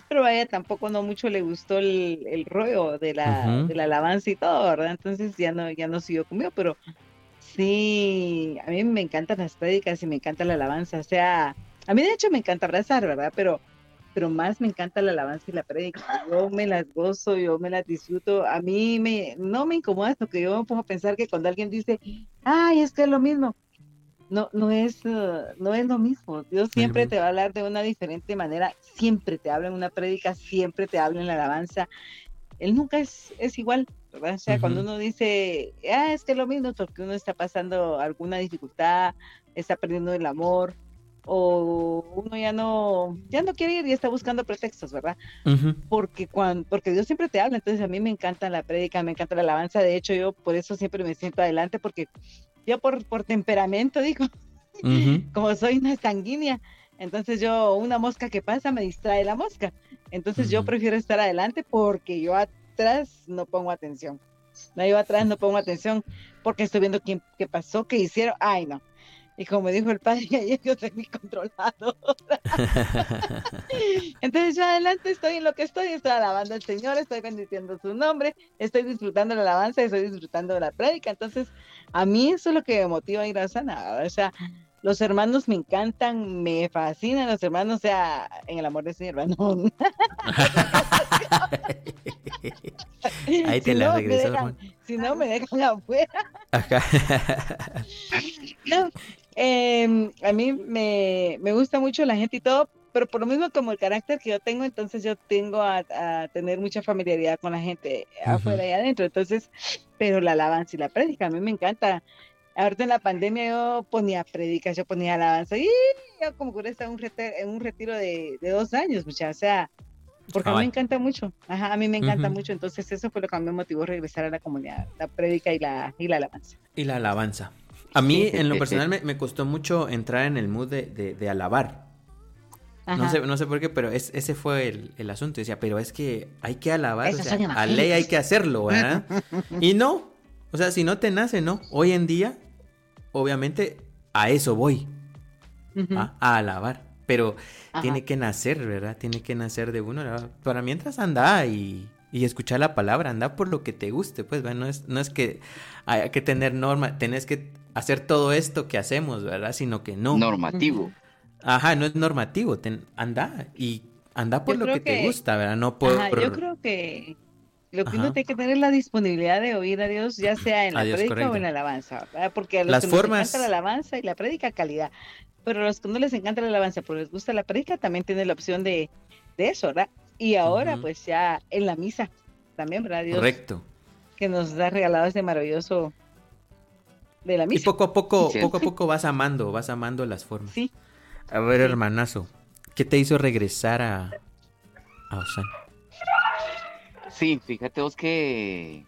Pero a ella tampoco no mucho le gustó el, el rollo de la, de la alabanza y todo, ¿verdad? Entonces ya no, ya no siguió conmigo, pero sí, a mí me encantan las prédicas y me encanta la alabanza. O sea, a mí de hecho me encanta abrazar, ¿verdad? Pero, pero más me encanta la alabanza y la predica. Yo me las gozo, yo me las disfruto. A mí me, no me incomoda esto que yo me pongo a pensar que cuando alguien dice, ay, es que es lo mismo. No, no es, uh, no es lo mismo. Dios siempre te va a hablar de una diferente manera. Siempre te habla en una prédica, siempre te habla en la alabanza. Él nunca es, es igual, ¿verdad? O sea, cuando uno dice, ah, es que es lo mismo, porque uno está pasando alguna dificultad, está perdiendo el amor, o uno ya no ya no quiere ir y está buscando pretextos, ¿verdad? Porque cuando porque Dios siempre te habla, entonces a mí me encanta la prédica, me encanta la alabanza, de hecho yo por eso siempre me siento adelante porque yo por por temperamento digo, como soy una sanguínea, entonces yo una mosca que pasa me distrae la mosca. Entonces yo prefiero estar adelante porque yo atrás no pongo atención. No, yo atrás no pongo atención porque estoy viendo quién, qué pasó, qué hicieron. Ay, no. Y como dijo el padre ayer, yo estoy controlado. Entonces yo adelante estoy en lo que estoy, estoy alabando al Señor, estoy bendiciendo su nombre, estoy disfrutando la alabanza, estoy disfrutando de la prédica. Entonces, a mí eso es lo que me motiva a ir a Sana. O sea, los hermanos me encantan, me fascinan los hermanos, o sea, en el amor de Señor, hermano. Ahí te la regresó, Si no, me dejan afuera. no, eh, a mí me, me, gusta mucho la gente y todo, pero por lo mismo como el carácter que yo tengo, entonces yo tengo a, tener mucha familiaridad con la gente afuera y adentro. Entonces, pero la alabanza y la prédica, a mí me encanta. Ahorita en la pandemia yo ponía prédicas, yo ponía alabanza y yo como que estaba en un retiro de, de dos años, mucha, o sea, porque a mí me encanta mucho, Ajá, a mí me encanta mucho, entonces eso fue lo que me motivó a regresar a la comunidad, la prédica y la, y la alabanza. Y la alabanza. A mí, en lo personal, me, costó mucho entrar en el mood de, alabar. No sé, no sé por qué, pero ese fue el, asunto. Decía, pero es que hay que alabar, o sea, a ley hay que hacerlo, ¿verdad? y no, o sea, si no te nace, ¿no? Hoy en día, obviamente, a eso voy, a, alabar. Pero tiene que nacer, ¿verdad? Tiene que nacer de uno. Para mientras anda y, y escuchar la palabra, anda por lo que te guste, pues, ¿verdad? No es, no es que hay que tener norma, tenés que hacer todo esto que hacemos, ¿verdad? Sino que no. Normativo. Ajá, no es normativo, anda y anda por lo que, te gusta, ¿verdad? No por... Ajá, yo creo que lo que uno tiene que tener es la disponibilidad de oír a Dios, ya sea en la prédica o en la alabanza, ¿verdad? Porque a los que les encanta la alabanza y la prédica, calidad. Pero a los que no les encanta la alabanza, pero les gusta la prédica, también tienen la opción de, de eso, ¿verdad? Y ahora, pues ya en la misa también, ¿verdad? Dios. Correcto. Que nos ha regalado este maravilloso de la misa. Y poco a poco, poco a poco vas amando, vas amando las formas. Sí. A ver, hermanazo, ¿qué te hizo regresar a, a Sí, fíjate vos que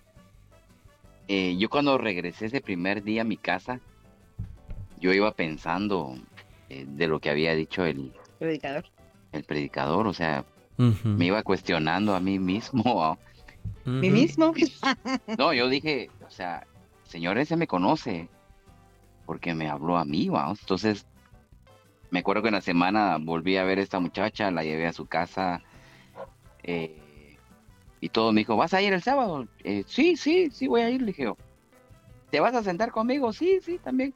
eh, yo cuando regresé ese primer día a mi casa, yo iba pensando eh, de lo que había dicho el predicador. El predicador, o sea, me iba cuestionando a mí mismo. ¿Mí mismo? no, yo dije, o sea, señor ese me conoce porque me habló a mí, vamos. Entonces, me acuerdo que en la semana volví a ver a esta muchacha, la llevé a su casa eh, y todo me dijo, ¿vas a ir el sábado? Eh, sí, sí, sí, voy a ir, le dije, ¿te vas a sentar conmigo? Sí, sí, también.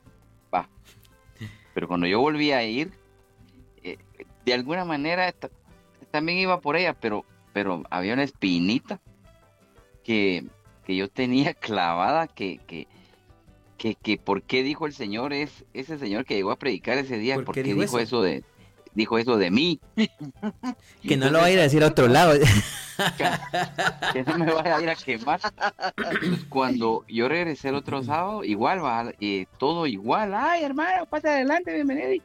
Va. Pero cuando yo volví a ir, eh, de alguna manera también iba por ella, pero, pero había una espinita que, que yo tenía clavada que, que, que, que por qué dijo el Señor es ese Señor que llegó a predicar ese día, por, qué, dijo, eso? de dijo eso de mí. que no lo vaya a decir a otro lado. que, no me vaya a ir a quemar. cuando yo regresé el otro sábado, igual va, eh, todo igual. Ay, hermano, pase adelante, bienvenido.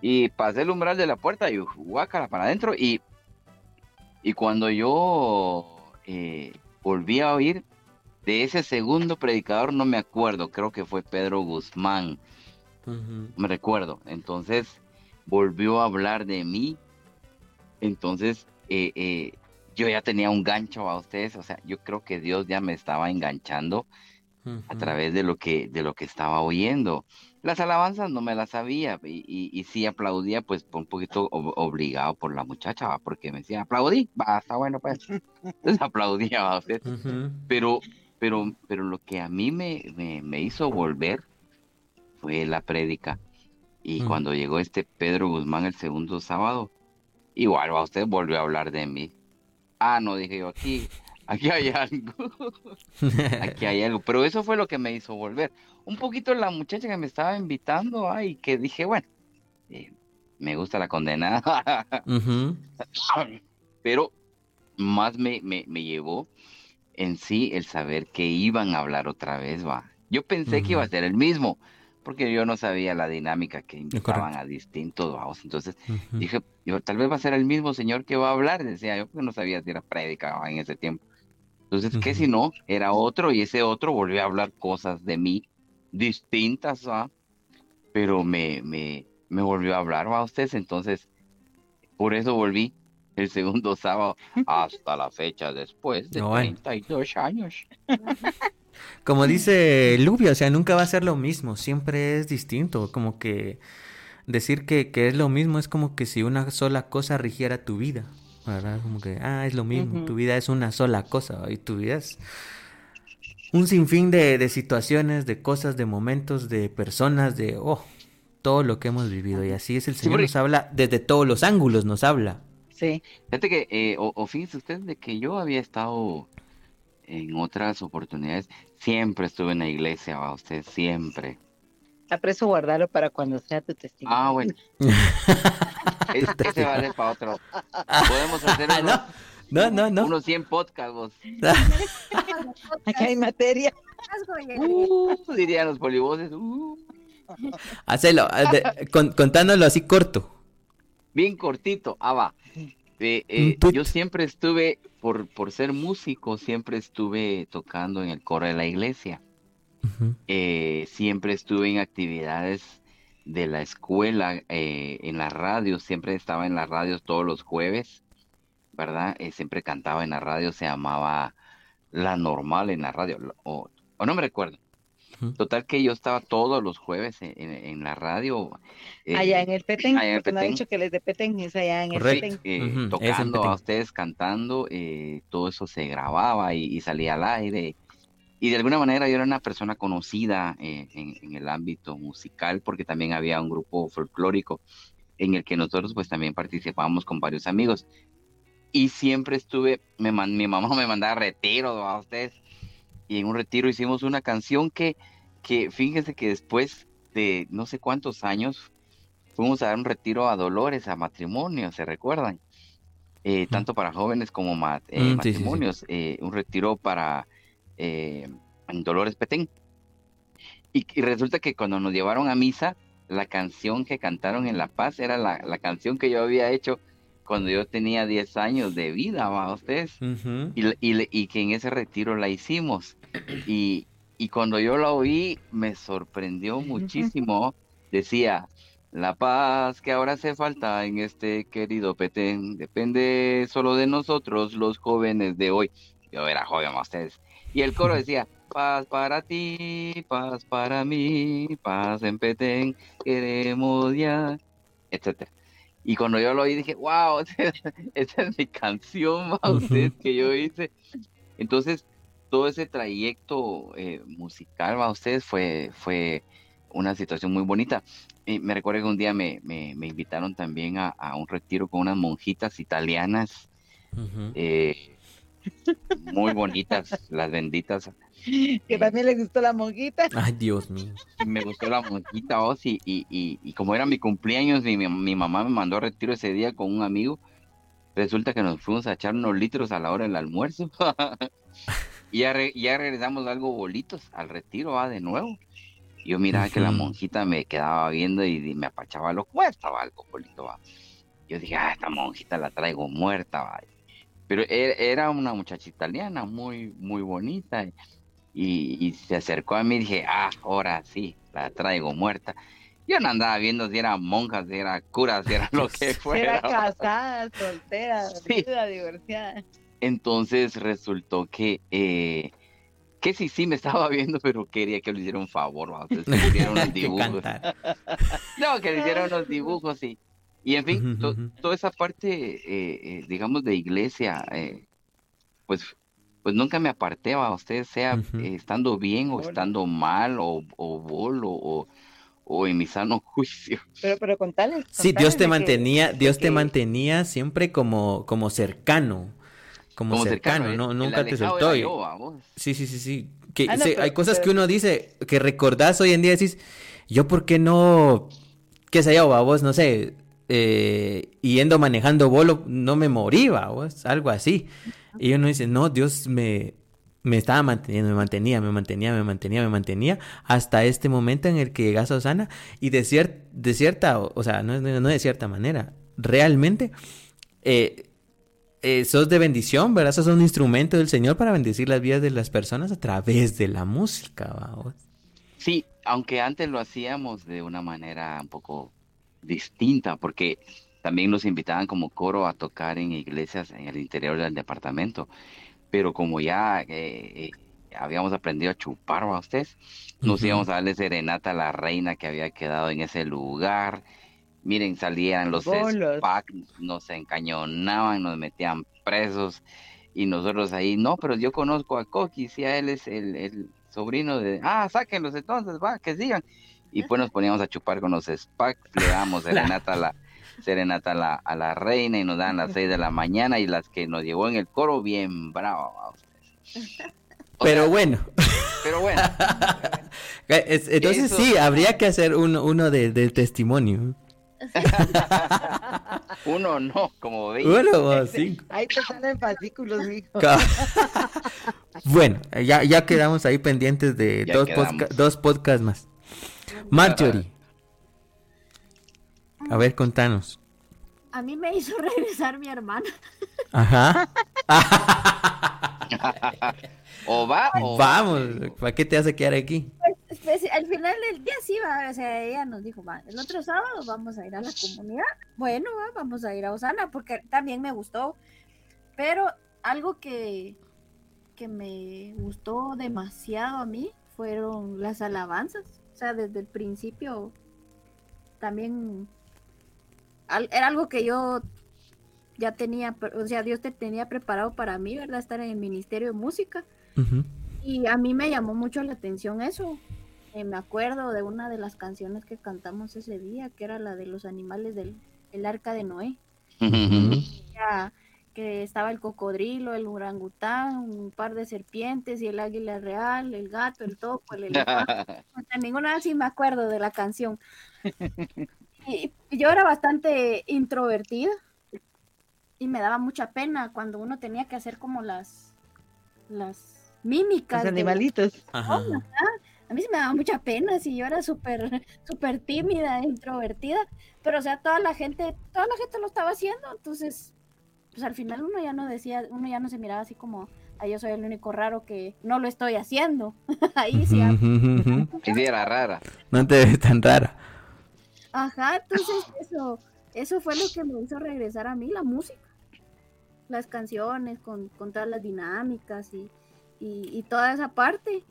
Y pasé el umbral de la puerta y guácara para adentro. Y, y cuando yo eh, volví a oír, de ese segundo predicador no me acuerdo, creo que fue Pedro Guzmán, me recuerdo. Entonces volvió a hablar de mí. Entonces eh, eh, yo ya tenía un gancho a ustedes, o sea, yo creo que Dios ya me estaba enganchando a través de lo que de lo que estaba oyendo. Las alabanzas no me las sabía y, y, sí aplaudía pues un poquito obligado por la muchacha, porque me decía, aplaudí, va, está bueno pues. Entonces aplaudía a usted. Pero pero, pero lo que a mí me, me, hizo volver fue la prédica. Y mm. cuando llegó este Pedro Guzmán el segundo sábado, igual a usted volvió a hablar de mí. Ah, no, dije yo, aquí, aquí hay algo. aquí hay algo. Pero eso fue lo que me hizo volver. Un poquito la muchacha que me estaba invitando, ay, que dije, bueno, eh, me gusta la condenada. Pero más me, me, me llevó en sí el saber que iban a hablar otra vez, va. Yo pensé que iba a ser el mismo, porque yo no sabía la dinámica que invitaban a distintos, vamos. Entonces dije, yo, tal vez va a ser el mismo señor que va a hablar, decía yo, porque no sabía si era prédica en ese tiempo. Entonces, ¿qué si no? Era otro y ese otro volvió a hablar cosas de mí distintas, ¿va? Pero me, me, me volvió a hablar, ¿va? Ustedes, entonces, por eso volví el segundo sábado hasta la fecha después de 32 años. Como dice Lubia, o sea, nunca va a ser lo mismo, siempre es distinto, como que decir que, es lo mismo es como que si una sola cosa rigiera tu vida, ¿verdad? Como que, ah, es lo mismo, tu vida es una sola cosa, y tu vida es un sinfín de, de situaciones, de cosas, de momentos, de personas, de, oh, todo lo que hemos vivido, y así es el Señor, nos habla desde todos los ángulos, nos habla. Sí. Fíjate que, eh, o, fíjense ustedes de que yo había estado en otras oportunidades, siempre estuve en la iglesia, a usted siempre. Aprecio guardarlo para cuando sea tu testimonio. Ah, bueno. ese vale para otro. Podemos hacer unos, no, no, no, unos 100 podcasts. Aquí hay materia. Uh, dirían los polivoces. Uh. Hacelo, contándolo así corto bien cortito, ah, va. Eh, eh, yo siempre estuve, por, por ser músico, siempre estuve tocando en el coro de la iglesia. Eh, siempre estuve en actividades de la escuela, en la radio, siempre estaba en las radios todos los jueves, ¿verdad? siempre cantaba en la radio, se llamaba La Normal en la radio, o no me recuerdo. Total que yo estaba todos los jueves en, la radio. Eh, allá en el Petén, allá en el Petén. ha dicho que les de Petén, es allá en el Petén. Eh, tocando a ustedes, cantando, eh, todo eso se grababa y, salía al aire. Y de alguna manera yo era una persona conocida en, el ámbito musical porque también había un grupo folclórico en el que nosotros pues también participábamos con varios amigos. Y siempre estuve, me, mi mamá me mandaba retiro a ustedes y en un retiro hicimos una canción que, que fíjense que después de no sé cuántos años fuimos a dar un retiro a Dolores, a matrimonio, ¿se recuerdan? Eh, tanto para jóvenes como eh, mm, matrimonios, eh, un retiro para Dolores Petén. Y, resulta que cuando nos llevaron a misa, la canción que cantaron en La Paz era la, la canción que yo había hecho cuando yo tenía 10 años de vida, ¿va ustedes? y, y, y, que en ese retiro la hicimos. Y, y cuando yo la oí, me sorprendió muchísimo. Decía, la paz que ahora hace falta en este querido Petén depende solo de nosotros, los jóvenes de hoy. Yo era joven, ustedes. Y el coro decía, paz para ti, paz para mí, paz en Petén, queremos ya, etcétera. Y cuando yo lo oí dije, wow, esa es mi canción, ustedes, que yo hice. Entonces, todo ese trayecto eh, musical, a ustedes, fue, fue una situación muy bonita. Y me recuerdo que un día me, me, invitaron también a, un retiro con unas monjitas italianas, eh, muy bonitas, las benditas. Que también le gustó la monjita. Ay, Dios mío. Me gustó la monjita, oh, y, y, y, como era mi cumpleaños, mi, mi mamá me mandó a retiro ese día con un amigo. Resulta que nos fuimos a echar unos litros a la hora del almuerzo. y ya, ya regresamos algo bolitos al retiro, va de nuevo. Yo miraba que la monjita me quedaba viendo y, me apachaba lo estaba algo bolito, va. Yo dije, ah, esta monjita la traigo muerta, va. Pero e, era una muchacha italiana muy, muy bonita. Y, se acercó a mí y dije, ah, ahora sí, la traigo muerta. Yo no andaba viendo si eran monjas, si eran curas, si era lo que fuera. Era casada, soltera, divorciada. Entonces resultó que, eh, que sí, sí me estaba viendo, pero quería que le hiciera un favor, que le hiciera unos dibujos. no, que le hiciera unos dibujos y, y en fin, toda esa parte, eh, eh, digamos, de iglesia, pues pues nunca me aparté a usted, sea estando bien o estando mal, o, o bolo, o, en mi sano juicio. Pero, pero contales. Sí, Dios te mantenía, Dios te mantenía siempre como, como cercano. Como, cercano, ¿no? nunca te soltó. sí, sí, sí, sí. Que, ah, hay cosas que uno dice, que recordás hoy en día, decís, yo por qué no, qué sé yo, vos, no sé, eh, yendo manejando bolo, no me morí, vos, algo así. Y uno dice, no, Dios me, me estaba manteniendo, me mantenía, me mantenía, me mantenía, me mantenía, hasta este momento en el que llegas a Osana y de, de cierta, o, sea, no, no, de cierta manera, realmente eh, eh, sos de bendición, ¿verdad? Sos un instrumento del Señor para bendecir las vidas de las personas a través de la música, ¿vamos? Sí, aunque antes lo hacíamos de una manera un poco distinta, porque también nos invitaban como coro a tocar en iglesias en el interior del departamento. Pero como ya eh, eh, habíamos aprendido a chupar a ustedes, nos íbamos a darle serenata a la reina que había quedado en ese lugar. Miren, salían los SPAC, nos encañonaban, nos metían presos y nosotros ahí, no, pero yo conozco a Coqui, si a él es el, sobrino de, ah, sáquenlos entonces, va, que sigan. Y pues nos poníamos a chupar con los SPAC, le damos serenata a la, serenata a la, a la reina y nos dan las 6 de la mañana y las que nos llevó en el coro bien brava. Pero bueno. Pero bueno. Entonces sí, habría que hacer uno, uno de, testimonio. Uno no, como veis. Uno o cinco. Ahí te salen fascículos, hijo. bueno, ya, ya quedamos ahí pendientes de dos, dos podcasts más. Marjorie, a ver, contanos. A mí me hizo regresar mi hermana. Ajá. o va o Vamos, ¿para qué te hace quedar aquí? Pues, pues, al final del día sí va, o sea, ella nos dijo, va, el otro sábado vamos a ir a la comunidad. Bueno, vamos a ir a Osana porque también me gustó. Pero algo que, que me gustó demasiado a mí fueron las alabanzas. O sea, desde el principio también era algo que yo ya tenía, o sea, Dios te tenía preparado para mí, ¿verdad? Estar en el Ministerio de Música. Y a mí me llamó mucho la atención eso. Eh, me acuerdo de una de las canciones que cantamos ese día, que era la de los animales del arca de Noé. Que estaba el cocodrilo, el orangután, un par de serpientes y el águila real, el gato, el topo, el elefante. ninguna vez sí me acuerdo de la canción. Y, yo era bastante introvertida y me daba mucha pena cuando uno tenía que hacer como las las mímicas. Los animalitos. a mí sí me daba mucha pena, si yo era súper, súper tímida, introvertida, pero o sea, toda la gente, toda la gente lo estaba haciendo, entonces, pues al final uno ya no decía, uno ya no se miraba así como, ah, yo soy el único raro que no lo estoy haciendo. Ahí sí. Sí, era rara. No te ves tan rara. Ajá, entonces eso, eso fue lo que me hizo regresar a mí, la música. Las canciones, con, con todas las dinámicas y, y, toda esa parte.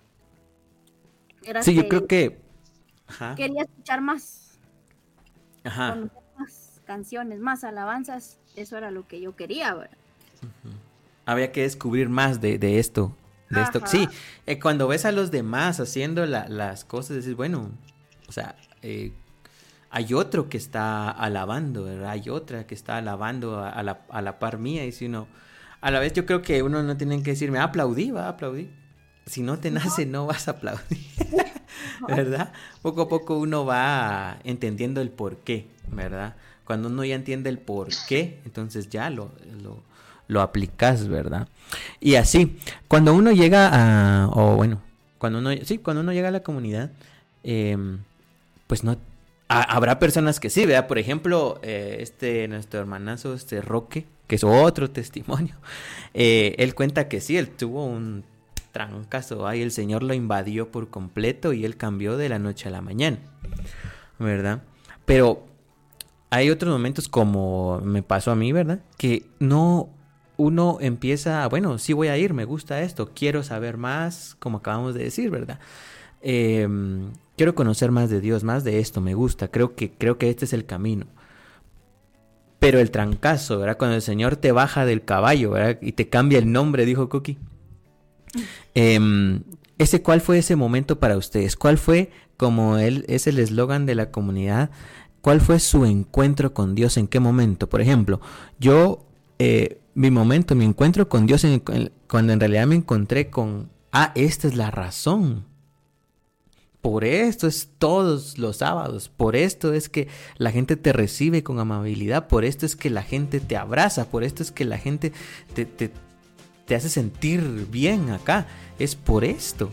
sí, yo creo que... Quería escuchar más. Ajá. Canciones, más alabanzas. Eso era lo que yo quería, ¿verdad? Había que descubrir más de, esto. De esto. Sí, eh, cuando ves a los demás haciendo las cosas, dices, bueno, o sea, eh, hay otro que está alabando, ¿verdad? Hay otra que está alabando a, la, a la, par mía. Y si uno, a la vez yo creo que uno no tiene que decirme, aplaudí, va, aplaudí. Si no te nace, no vas a aplaudir. ¿Verdad? Poco a poco uno va entendiendo el por qué, ¿verdad? Cuando uno ya entiende el por qué, entonces ya lo, lo, lo aplicas, ¿verdad? Y así, cuando uno llega a, o bueno, cuando uno, sí, cuando uno llega a la comunidad, em, pues no habrá personas que sí, vea, por ejemplo, eh, este nuestro hermanazo, este Roque, que es otro testimonio, eh, él cuenta que sí, él tuvo un trancazo ahí, el Señor lo invadió por completo y él cambió de la noche a la mañana, ¿verdad? Pero hay otros momentos como me pasó a mí, ¿verdad? Que no uno empieza, bueno, sí voy a ir, me gusta esto, quiero saber más, como acabamos de decir, ¿verdad? Eh, quiero conocer más de Dios, más de esto, me gusta, creo que, creo que este es el camino. Pero el trancazo, ¿verdad? Cuando el Señor te baja del caballo, ¿verdad? Y te cambia el nombre, dijo Cookie. Em, ese, ¿Cuál fue ese momento para ustedes? ¿Cuál fue, como él es el eslogan de la comunidad, cuál fue su encuentro con Dios? ¿En qué momento? Por ejemplo, yo, eh, mi momento, mi encuentro con Dios, cuando en realidad me encontré con, ah, esta es la razón por esto es todos los sábados, por esto es que la gente te recibe con amabilidad, por esto es que la gente te abraza, por esto es que la gente te, te, hace sentir bien acá, es por esto.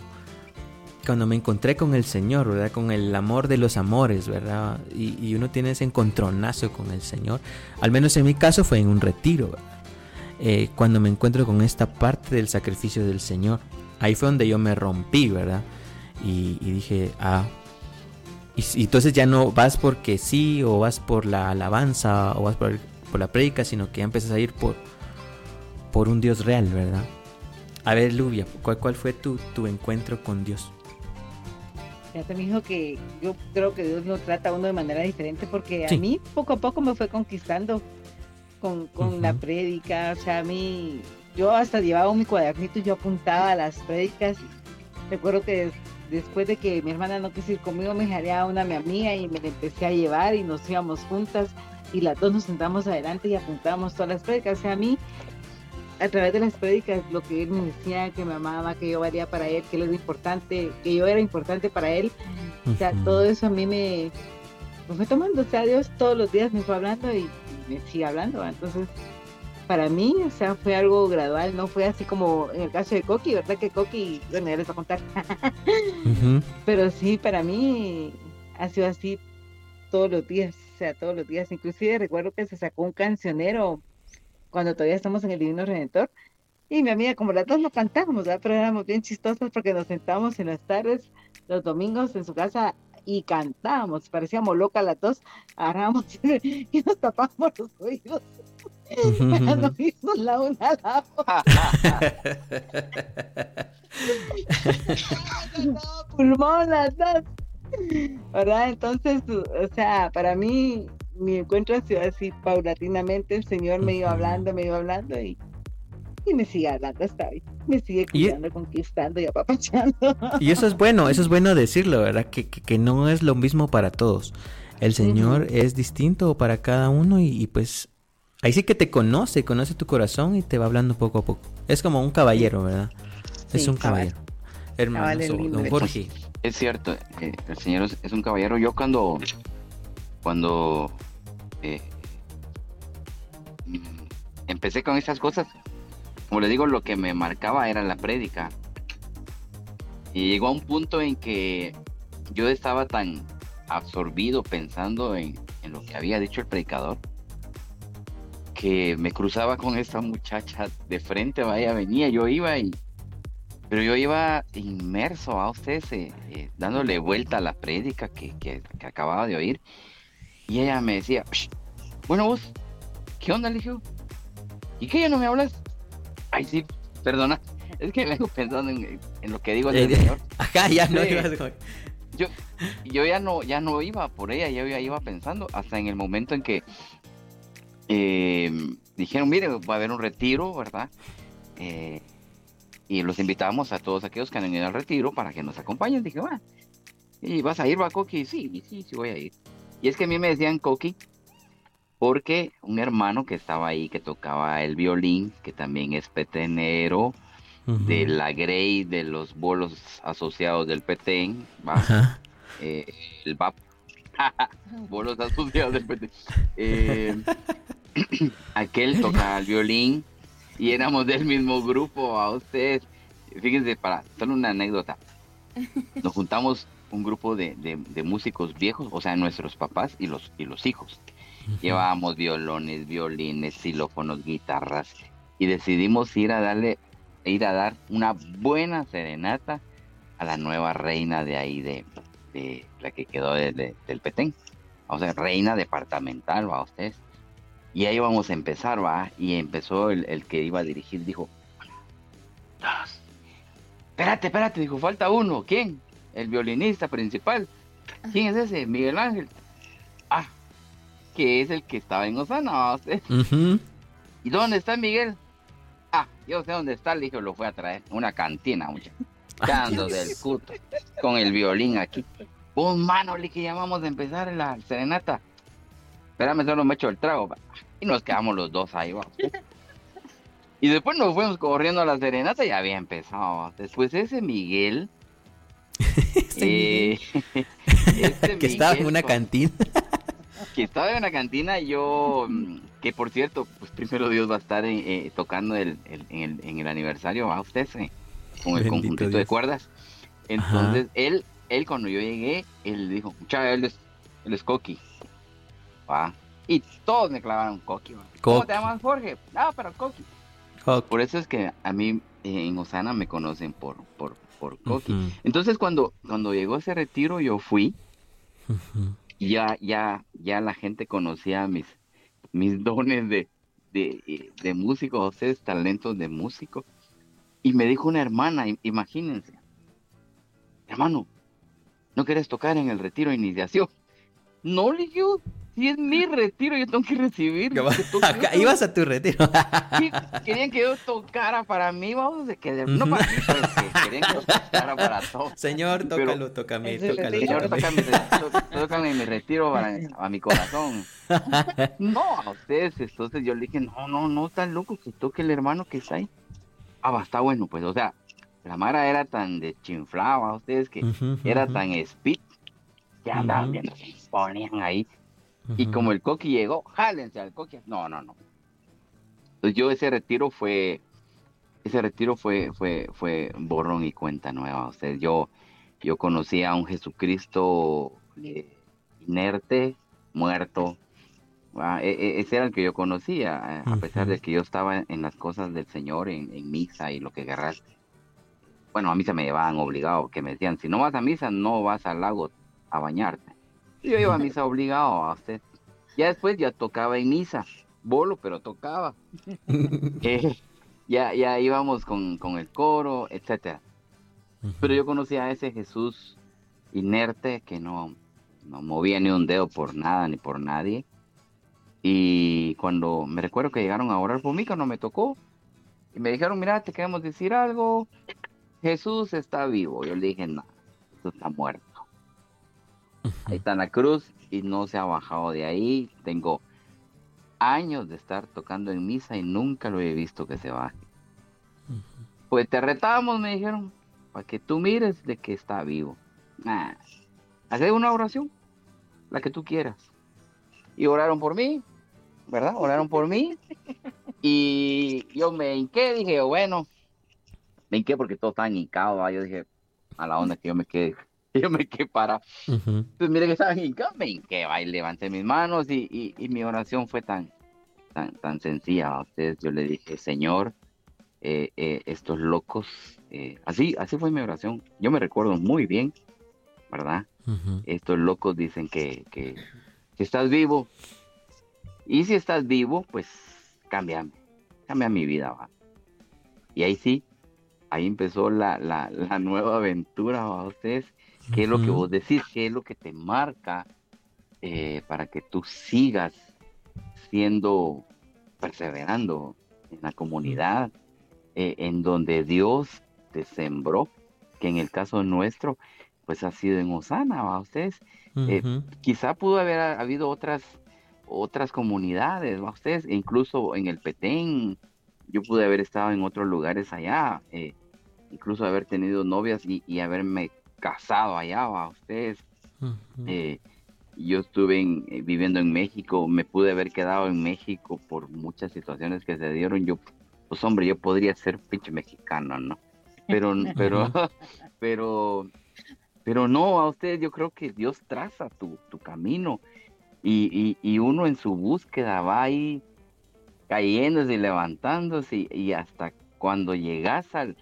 Cuando me encontré con el Señor, ¿verdad? Con el amor de los amores, ¿verdad? Y, uno tiene ese encontronazo con el Señor. Al menos en mi caso fue en un retiro, eh, cuando me encuentro con esta parte del sacrificio del Señor. Ahí fue donde yo me rompí, ¿verdad? Y, dije, ah, y, entonces ya no vas porque sí, o vas por la alabanza, o vas por, la prédica, sino que ya empiezas a ir por, por un Dios real, ¿verdad? A ver, Lubia, ¿cuál, cuál fue tu, tu encuentro con Dios? Ya te dijo que yo creo que Dios lo trata a uno de manera diferente porque a mí poco a poco me fue conquistando con, con la prédica. O sea, a mí, yo hasta llevaba mi cuadernito y yo apuntaba a las prédicas. Recuerdo que después de que mi hermana no quiso ir conmigo, me jalé a una mi amiga y me la empecé a llevar y nos íbamos juntas y las dos nos sentamos adelante y apuntábamos todas las prédicas. O sea, a mí, a través de las prédicas, lo que él me decía, que me amaba, que yo valía para él, que él era importante, que yo era importante para él, o sea, todo eso a mí me, me fue tomando, o sea, Dios todos los días me fue hablando y me sigue hablando. Entonces, para mí, o sea, fue algo gradual, no fue así como en el caso de Coqui, ¿verdad? Que Coqui, bueno, ya les voy a contar. Pero sí, para mí ha sido así todos los días, o sea, todos los días. Inclusive recuerdo que se sacó un cancionero cuando todavía estamos en el Divino Redentor. Y mi amiga, como las dos lo cantábamos, ¿verdad? pero éramos bien chistosos porque nos sentábamos en las tardes, los domingos en su casa y cantábamos, parecíamos locas las dos, agarrábamos y nos tapábamos los oídos para no irnos la una a la otra. pulmón las dos. ¿Verdad? Entonces, o sea, para mí, mi encuentro ha sido así paulatinamente. El Señor me iba hablando, me iba hablando y, y me sigue hablando hasta hoy. Me sigue cuidando, conquistando y apapachando. Y eso es bueno, eso es bueno decirlo, ¿verdad? Que, que, no es lo mismo para todos. El Señor es distinto para cada uno y, y, pues Ahí sí que te conoce, conoce tu corazón y te va hablando poco a poco. Es como un caballero, ¿verdad? es un caballero. Hermano, don Jorge. Es cierto, eh, el Señor es, un caballero. Yo cuando, cuando eh, empecé con estas cosas, como le digo, lo que me marcaba era la prédica. Y llegó a un punto en que yo estaba tan absorbido pensando en, lo que había dicho el predicador que me cruzaba con esta muchacha de frente, vaya, venía, yo iba y... Pero yo iba inmerso a ustedes, eh, dándole vuelta a la prédica que, que, acababa de oír. Y ella me decía, bueno vos, ¿qué onda? Le dije, ¿y qué ya no me hablas? Ay, sí, perdona, es que vengo pensando en, lo que digo el señor. Ajá, ya no ibas Yo, yo ya no, ya no iba por ella, yo ya iba pensando, hasta en el momento en que eh, dijeron, mire, va a haber un retiro, ¿verdad? Eh, y los invitamos a todos aquellos que han venido al retiro para que nos acompañen. Dije, va, ¿y vas a ir, va, Coqui? Sí, sí, sí voy a ir. Y es que a mí me decían Coqui porque un hermano que estaba ahí, que tocaba el violín, que también es petenero, de la Grey, de los bolos asociados del Petén, ¿va? Eh, el VAP, bolos asociados del Petén. Eh, aquel tocaba el violín y éramos del mismo grupo a ustedes. Fíjense, para solo una anécdota. Nos juntamos un grupo de, músicos viejos, o sea, nuestros papás y los, y los hijos. Llevábamos violones, violines, xilófonos, guitarras y decidimos ir a darle, ir a dar una buena serenata a la nueva reina de ahí, de, la que quedó del Petén. O sea, reina departamental, va ustedes. Y ahí vamos a empezar, va. Y empezó el, que iba a dirigir, dijo, dos. Espérate, espérate, dijo, falta uno. ¿Quién? El violinista principal. ¿Quién es ese? Miguel Ángel. Ah, que es el que estaba en Osana, ¿Y dónde está Miguel? Ah, yo sé dónde está, le dije, lo fue a traer. Una cantina, mucha. Dando del culto. Con el violín aquí. Un mano, le que llamamos a empezar la serenata espérame, solo me echo el trago. Y nos quedamos los dos ahí, Y después nos fuimos corriendo a la serenata y había empezado. Después ese Miguel. eh, que estaba en una cantina. que estaba en una cantina, yo, que por cierto, pues primero Dios va a estar eh, tocando el, en, el, aniversario a usted, eh, con el conjunto de cuerdas. Entonces, él, él cuando yo llegué, él dijo, muchacho, él es, él es Coqui. Y todos me clavaron Coqui. ¿Cómo te llamas Jorge? Ah, pero Coqui. Por eso es que a mí eh, en Osana me conocen por, por, por Coqui. Entonces cuando, cuando llegó ese retiro yo fui. Ya, ya, ya la gente conocía mis, mis dones de, de, de músico, ustedes talentos de músico. Y me dijo una hermana, imagínense, hermano, ¿no quieres tocar en el retiro de iniciación? No, le dije, si es mi retiro, yo tengo que recibir. Acá, ibas a tu retiro. querían que yo tocara para mí, vamos, de que no para mí, pero que querían que yo tocara para todos. Señor, tócalo, tócame, tócalo. Señor, tócame, tócame mi retiro para, a mi corazón. No, a ustedes, entonces yo le dije, no, no, no, tan loco que toque el hermano que está ahí. Ah, va, está bueno, pues, o sea, la Mara era tan de chinflaba, ustedes que era tan speed, que andaban viendo, se ponían ahí y como el coqui llegó, jálense al coqui. No, no, no. Entonces yo ese retiro fue, ese retiro fue, fue, fue borrón y cuenta nueva. O sea, yo, yo conocí a un Jesucristo eh, inerte, muerto. Ah, e, e, ese era el que yo conocía, a pesar de que yo estaba en las cosas del Señor, en, misa y lo que agarraste. Bueno, a mí se me llevaban obligado, que me decían, si no vas a misa, no vas al lago a bañarte. Yo iba a misa obligado a usted. Ya después ya tocaba en misa, bolo, pero tocaba. Eh, ya, ya íbamos con, el coro, etcétera. Pero yo conocía a ese Jesús inerte que no, no movía ni un dedo por nada ni por nadie. Y cuando me recuerdo que llegaron a orar por mí, no me tocó, y me dijeron, mira, te queremos decir algo, Jesús está vivo. Yo le dije, no, Jesús está muerto. Ahí está en la cruz y no se ha bajado de ahí. Tengo años de estar tocando en misa y nunca lo he visto que se baje. Pues te retamos, me dijeron, para que tú mires de que está vivo. Nah. una oración, la que tú quieras. Y oraron por mí, ¿verdad? Oraron por mí. Y yo me hinqué, dije, bueno, me hinqué porque todo está hincados. Yo dije, a la onda que yo me quedé, yo me quedé para. Entonces, mire que estaba en me hinqué, va, y levanté mis manos y, y, mi oración fue tan, tan, tan sencilla a ustedes. Yo le dije, Señor, eh, eh, estos locos, eh, así, así fue mi oración. Yo me recuerdo muy bien, ¿verdad? Estos locos dicen que, que, que estás vivo. Y si estás vivo, pues cámbiame, cambia mi vida, va. Y ahí sí, ahí empezó la, la, la nueva aventura, ¿va? ustedes. ¿Qué es lo que vos decís? ¿Qué es lo que te marca eh, para que tú sigas siendo, perseverando en la comunidad, eh, en donde Dios te sembró, que en el caso nuestro, pues ha sido en Osana, ¿va? Ustedes, eh, quizá pudo haber habido otras otras comunidades, ¿va? Ustedes, incluso en el Petén, yo pude haber estado en otros lugares allá, eh, incluso haber tenido novias y, haberme casado allá, ¿va? Ustedes, eh, yo estuve eh, viviendo en México, me pude haber quedado en México por muchas situaciones que se dieron, yo, pues hombre, yo podría ser pinche mexicano, ¿no? Pero, pero, pero, pero no, a ustedes yo creo que Dios traza tu, tu camino y, y, uno en su búsqueda va ahí cayéndose y levantándose y, hasta cuando llegas al,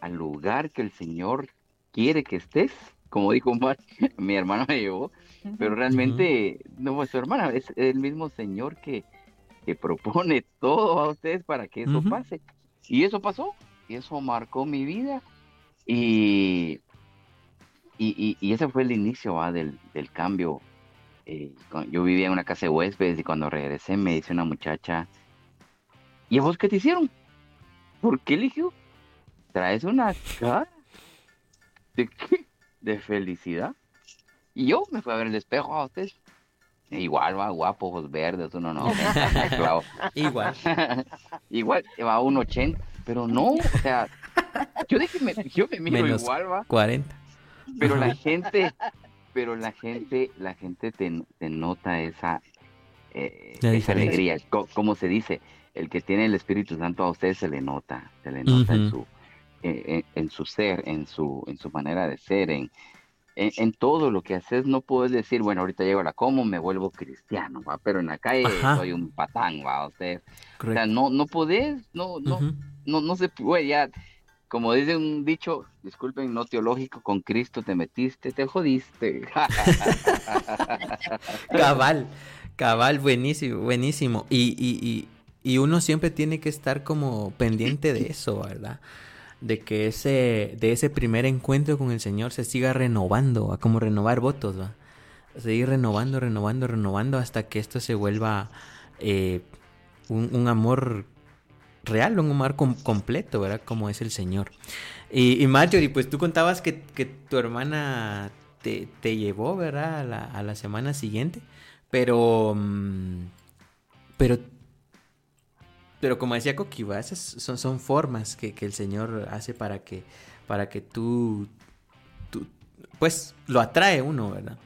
al, lugar que el Señor quiere que estés, como dijo mi hermano me llevó, pero realmente no fue su hermana, es el mismo Señor que, que propone todo a ustedes para que eso pase. Y eso pasó, y eso marcó mi vida. Y, y, y, ese fue el inicio del, del cambio eh, yo vivía en una casa de huéspedes y cuando regresé me dice una muchacha, ¿y a vos qué te hicieron? ¿Por qué eligió? Traes una cara de qué? De felicidad. Y yo me fui a ver el espejo a ustedes. Igual va guapo, ojos verdes, uno no. Igual. igual, va a un 80, pero no, o sea, yo dije, yo me miro igual, va. 40. Pero la gente, pero la gente, la gente te, nota esa, eh, esa alegría. como se dice, el que tiene el Espíritu Santo a usted se le nota, se le nota en su eh, eh, en, su ser, en su, en su manera de ser, en, en, todo lo que haces, no puedes decir, bueno, ahorita llego a la como, me vuelvo cristiano, ¿va? pero en la calle soy un patán, ¿va? Usted, o sea, no, no podés, no, no, no, no se puede, ya, como dice un dicho, disculpen, no teológico, con Cristo te metiste, te jodiste. cabal, cabal, buenísimo, buenísimo. Y, y, y, uno siempre tiene que estar como pendiente de eso, ¿verdad? De que ese, de ese primer encuentro con el Señor se siga renovando, a como renovar votos, ¿va? Seguir renovando, renovando, renovando hasta que esto se vuelva eh, un, un amor real, un mar completo, ¿verdad? Como es el Señor. Y, y pues tú contabas que, tu hermana te, llevó, ¿verdad? A la, a la, semana siguiente, pero... Mm, pero... Pero como decía Coquiva, esas son, son formas que, el Señor hace para que, para que tú, pues lo atrae uno, ¿verdad?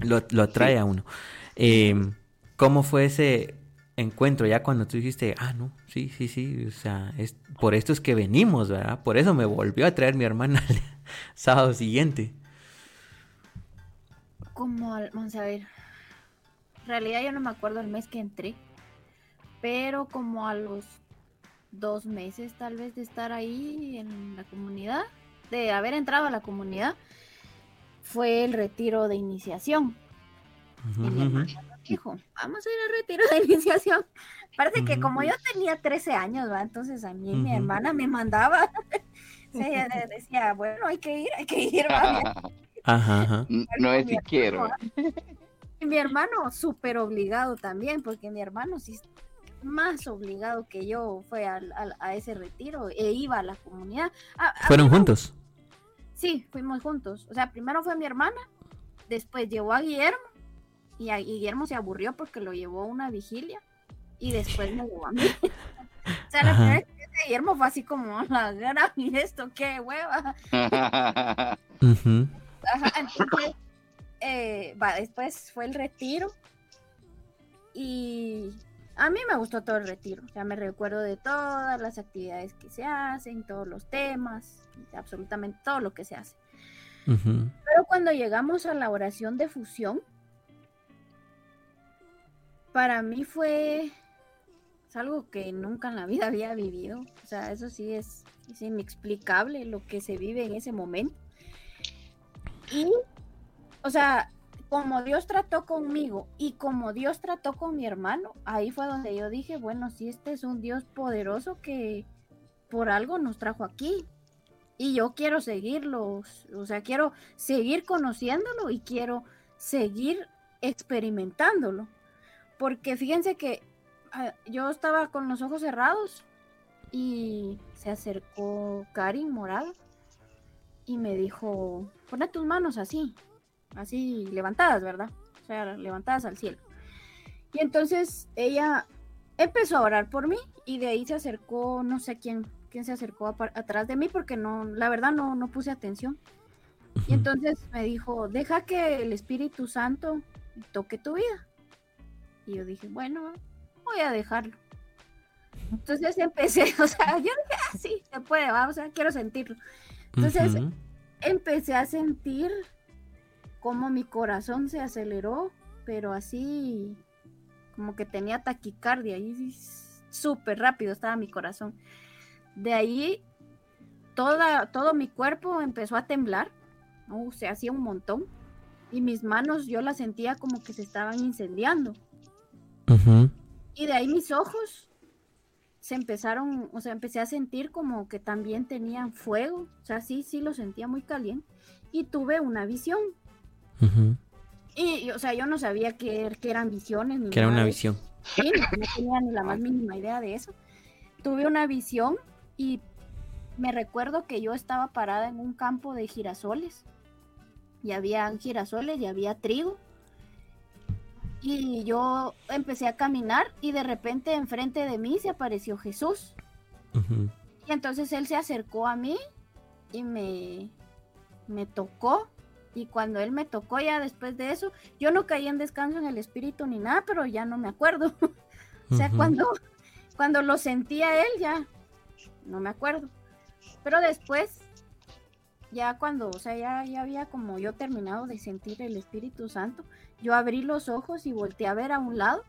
Lo, atrae a uno. Em, ¿Cómo fue ese, encuentro ya cuando tú dijiste, ah, no, sí, sí, sí, o sea, es, por esto es que venimos, ¿verdad? Por eso me volvió a traer mi hermana el sábado siguiente. Como, vamos a ver, en realidad yo no me acuerdo el mes que entré, pero como a los dos meses tal vez de estar ahí en la comunidad, de haber entrado a la comunidad, fue el retiro de iniciación dijo, vamos a ir al retiro de iniciación. Parece que como yo tenía 13 años, ¿va? entonces a mí mi hermana me mandaba. ella decía, bueno, hay que ir, hay que ir. Ajá, No es si quiero. Y mi hermano súper obligado también, porque mi hermano sí más obligado que yo fue a, a, ese retiro e iba a la comunidad. ¿Fueron juntos? Sí, fuimos juntos. O sea, primero fue mi hermana, después llevó a Guillermo y a Guillermo se aburrió porque lo llevó a una vigilia y después me llevó a mí. o sea, la primera vez que Guillermo fue así como, la gran y esto, qué hueva. Ajá, entonces, eh, va, después fue el retiro y a mí me gustó todo el retiro, ya me recuerdo de todas las actividades que se hacen, todos los temas, absolutamente todo lo que se hace. Pero cuando llegamos a la oración de fusión, para mí fue algo que nunca en la vida había vivido. O sea, eso sí es, es inexplicable lo que se vive en ese momento. Y, o sea, como Dios trató conmigo y como Dios trató con mi hermano, ahí fue donde yo dije, bueno, si este es un Dios poderoso que por algo nos trajo aquí. Y yo quiero seguirlo, o sea, quiero seguir conociéndolo y quiero seguir experimentándolo. Porque fíjense que ah, yo estaba con los ojos cerrados y se acercó Karin Morado y me dijo, pone tus manos así así levantadas, ¿verdad? O sea, levantadas al cielo. Y entonces ella empezó a orar por mí y de ahí se acercó, no sé quién, quién se acercó atrás de mí porque no, la verdad no, no puse atención. Y entonces me dijo, deja que el Espíritu Santo toque tu vida. Y yo dije, bueno, voy a dejarlo. Entonces empecé, o sea, yo dije, ah, sí, se puede, vamos, o sea, quiero sentirlo. Entonces empecé a sentir como mi corazón se aceleró, pero así como que tenía taquicardia y súper rápido estaba mi corazón. De ahí toda, todo mi cuerpo empezó a temblar, se hacía un montón y mis manos yo las sentía como que se estaban incendiando. Y de ahí mis ojos se empezaron, o sea, empecé a sentir como que también tenían fuego, o sea, sí, sí lo sentía muy caliente y tuve una visión y, o sea, yo no sabía que, eran visiones. que era una visión. Sí, no, tenía ni la más mínima idea de eso. Tuve una visión y me recuerdo que yo estaba parada en un campo de girasoles. Y había girasoles y había trigo. Y yo empecé a caminar y de repente enfrente de mí se apareció Jesús. Y entonces él se acercó a mí y me, me tocó y cuando él me tocó ya después de eso, yo no caí en descanso en el espíritu ni nada, pero ya no me acuerdo. o sea, cuando, cuando lo sentía él ya, no me acuerdo. Pero después, ya cuando, o sea, ya, ya había como yo terminado de sentir el Espíritu Santo, yo abrí los ojos y volteé a ver a un lado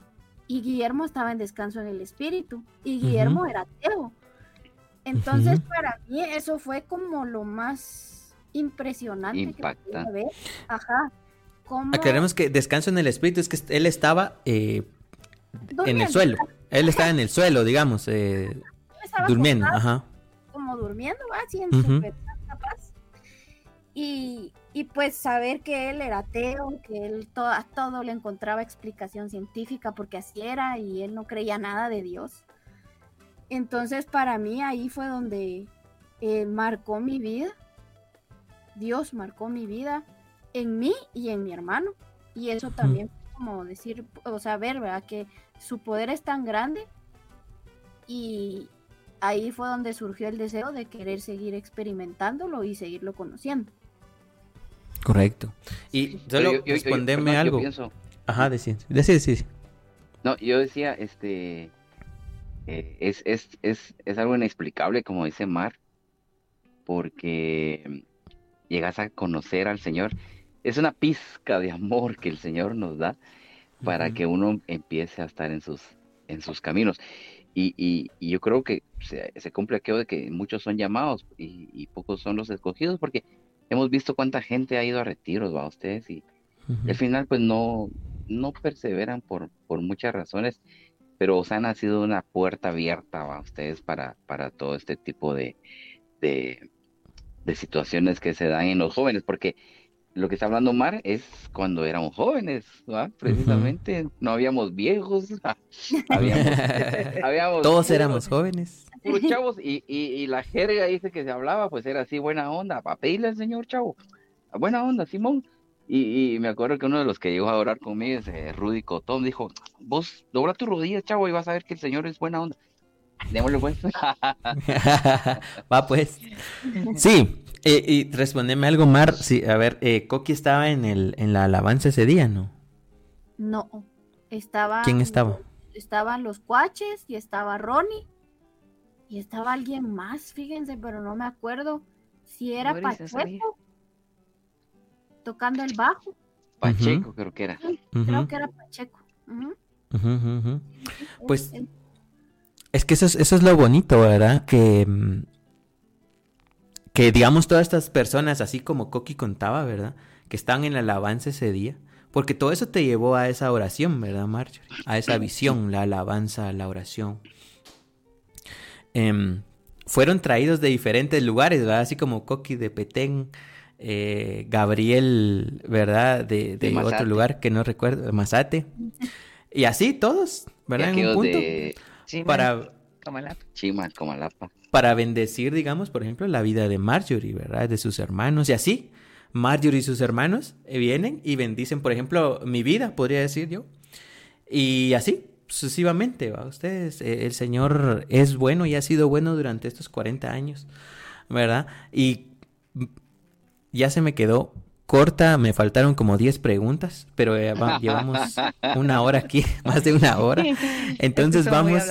y Guillermo estaba en descanso en el Espíritu y Guillermo era ateo. Entonces, para mí eso fue como lo más impresionante. Impacta. Que Ajá. Aclaremos que descanso en el espíritu es que él estaba eh, en el suelo. Él estaba en el suelo, digamos, eh, durmiendo. Ajá. Como durmiendo, así en su paz. Y, y pues saber que él era ateo, que él todo, a todo le encontraba explicación científica porque así era y él no creía nada de Dios. Entonces para mí ahí fue donde eh, marcó mi vida Dios marcó mi vida en mí y en mi hermano. Y eso también, como decir, o sea, ver, ¿verdad? Que su poder es tan grande y ahí fue donde surgió el deseo de querer seguir experimentándolo y seguirlo conociendo. Correcto. Y solo respondeme algo. Ajá, decir, decir, No, yo decía, este, eh, es, es, es, es algo inexplicable, como dice Mar, porque llegas a conocer al Señor, es una pizca de amor que el Señor nos da para que uno empiece a estar en sus, en sus caminos. Y, y, yo creo que se, cumple aquello de que muchos son llamados y, pocos son los escogidos, porque hemos visto cuánta gente ha ido a retiros, va ustedes, y al final pues no, no perseveran por, por muchas razones, pero Osana ha sido una puerta abierta, va ustedes, para, para todo este tipo de, de, de situaciones que se dan en los jóvenes, porque lo que está hablando Mar es cuando éramos jóvenes, precisamente, no habíamos viejos, habíamos, todos éramos jóvenes. chavos, y, y, la jerga dice que se hablaba, pues era así, buena onda, para pedirle al señor chavo, buena onda, Simón. Y, me acuerdo que uno de los que llegó a orar conmigo, ese Rudy Cotón, dijo, vos dobla tu rodilla, chavo, y vas a ver que el señor es buena onda. Démosle pues. Va pues. Sí, eh, y respondeme algo, Mar. Sí, a ver, eh, Coqui estaba en, el, en la alabanza ese día, ¿no? No, estaba... ¿Quién estaba? estaban los cuaches y estaba Ronnie y estaba alguien más, fíjense, pero no me acuerdo si era Pacheco tocando el bajo. Pacheco creo que era. Creo que era Pacheco. Pues es que eso es, eso es lo bonito, ¿verdad? Que, mm, que digamos todas estas personas, así como Coqui contaba, ¿verdad? Que estaban en la alabanza ese día. Porque todo eso te llevó a esa oración, ¿verdad, Marjorie? A esa visión, la alabanza, la oración. Em, fueron traídos de diferentes lugares, ¿verdad? Así como Coqui de Petén, eh, Gabriel, ¿verdad? De, otro lugar que no recuerdo, Mazate. Y así todos, ¿verdad? En un punto. Para Para bendecir, digamos, por ejemplo, la vida de Marjorie, ¿verdad? De sus hermanos y así. Marjorie y sus hermanos eh, vienen y bendicen, por ejemplo, mi vida, podría decir yo. Y así, sucesivamente, ¿va? Ustedes, eh, el Señor es bueno y ha sido bueno durante estos 40 años, ¿verdad? Y ya se me quedó corta, me faltaron como 10 preguntas, pero eh, llevamos una hora aquí, más de una hora. Entonces vamos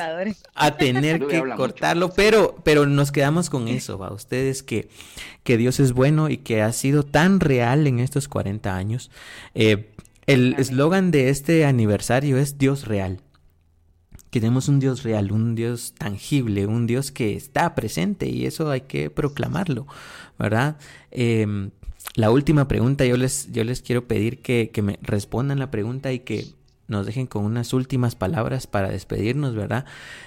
a tener que cortarlo, pero, pero nos quedamos con eso, va. Ustedes que, que Dios es bueno y que ha sido tan real en estos 40 años. Eh, el eslogan de este aniversario es Dios real. Queremos un Dios real, un Dios tangible, un Dios que está presente y eso hay que proclamarlo, ¿verdad? Em, la última pregunta, yo les, yo les quiero pedir que, me respondan la pregunta y que nos dejen con unas últimas palabras para despedirnos, ¿verdad?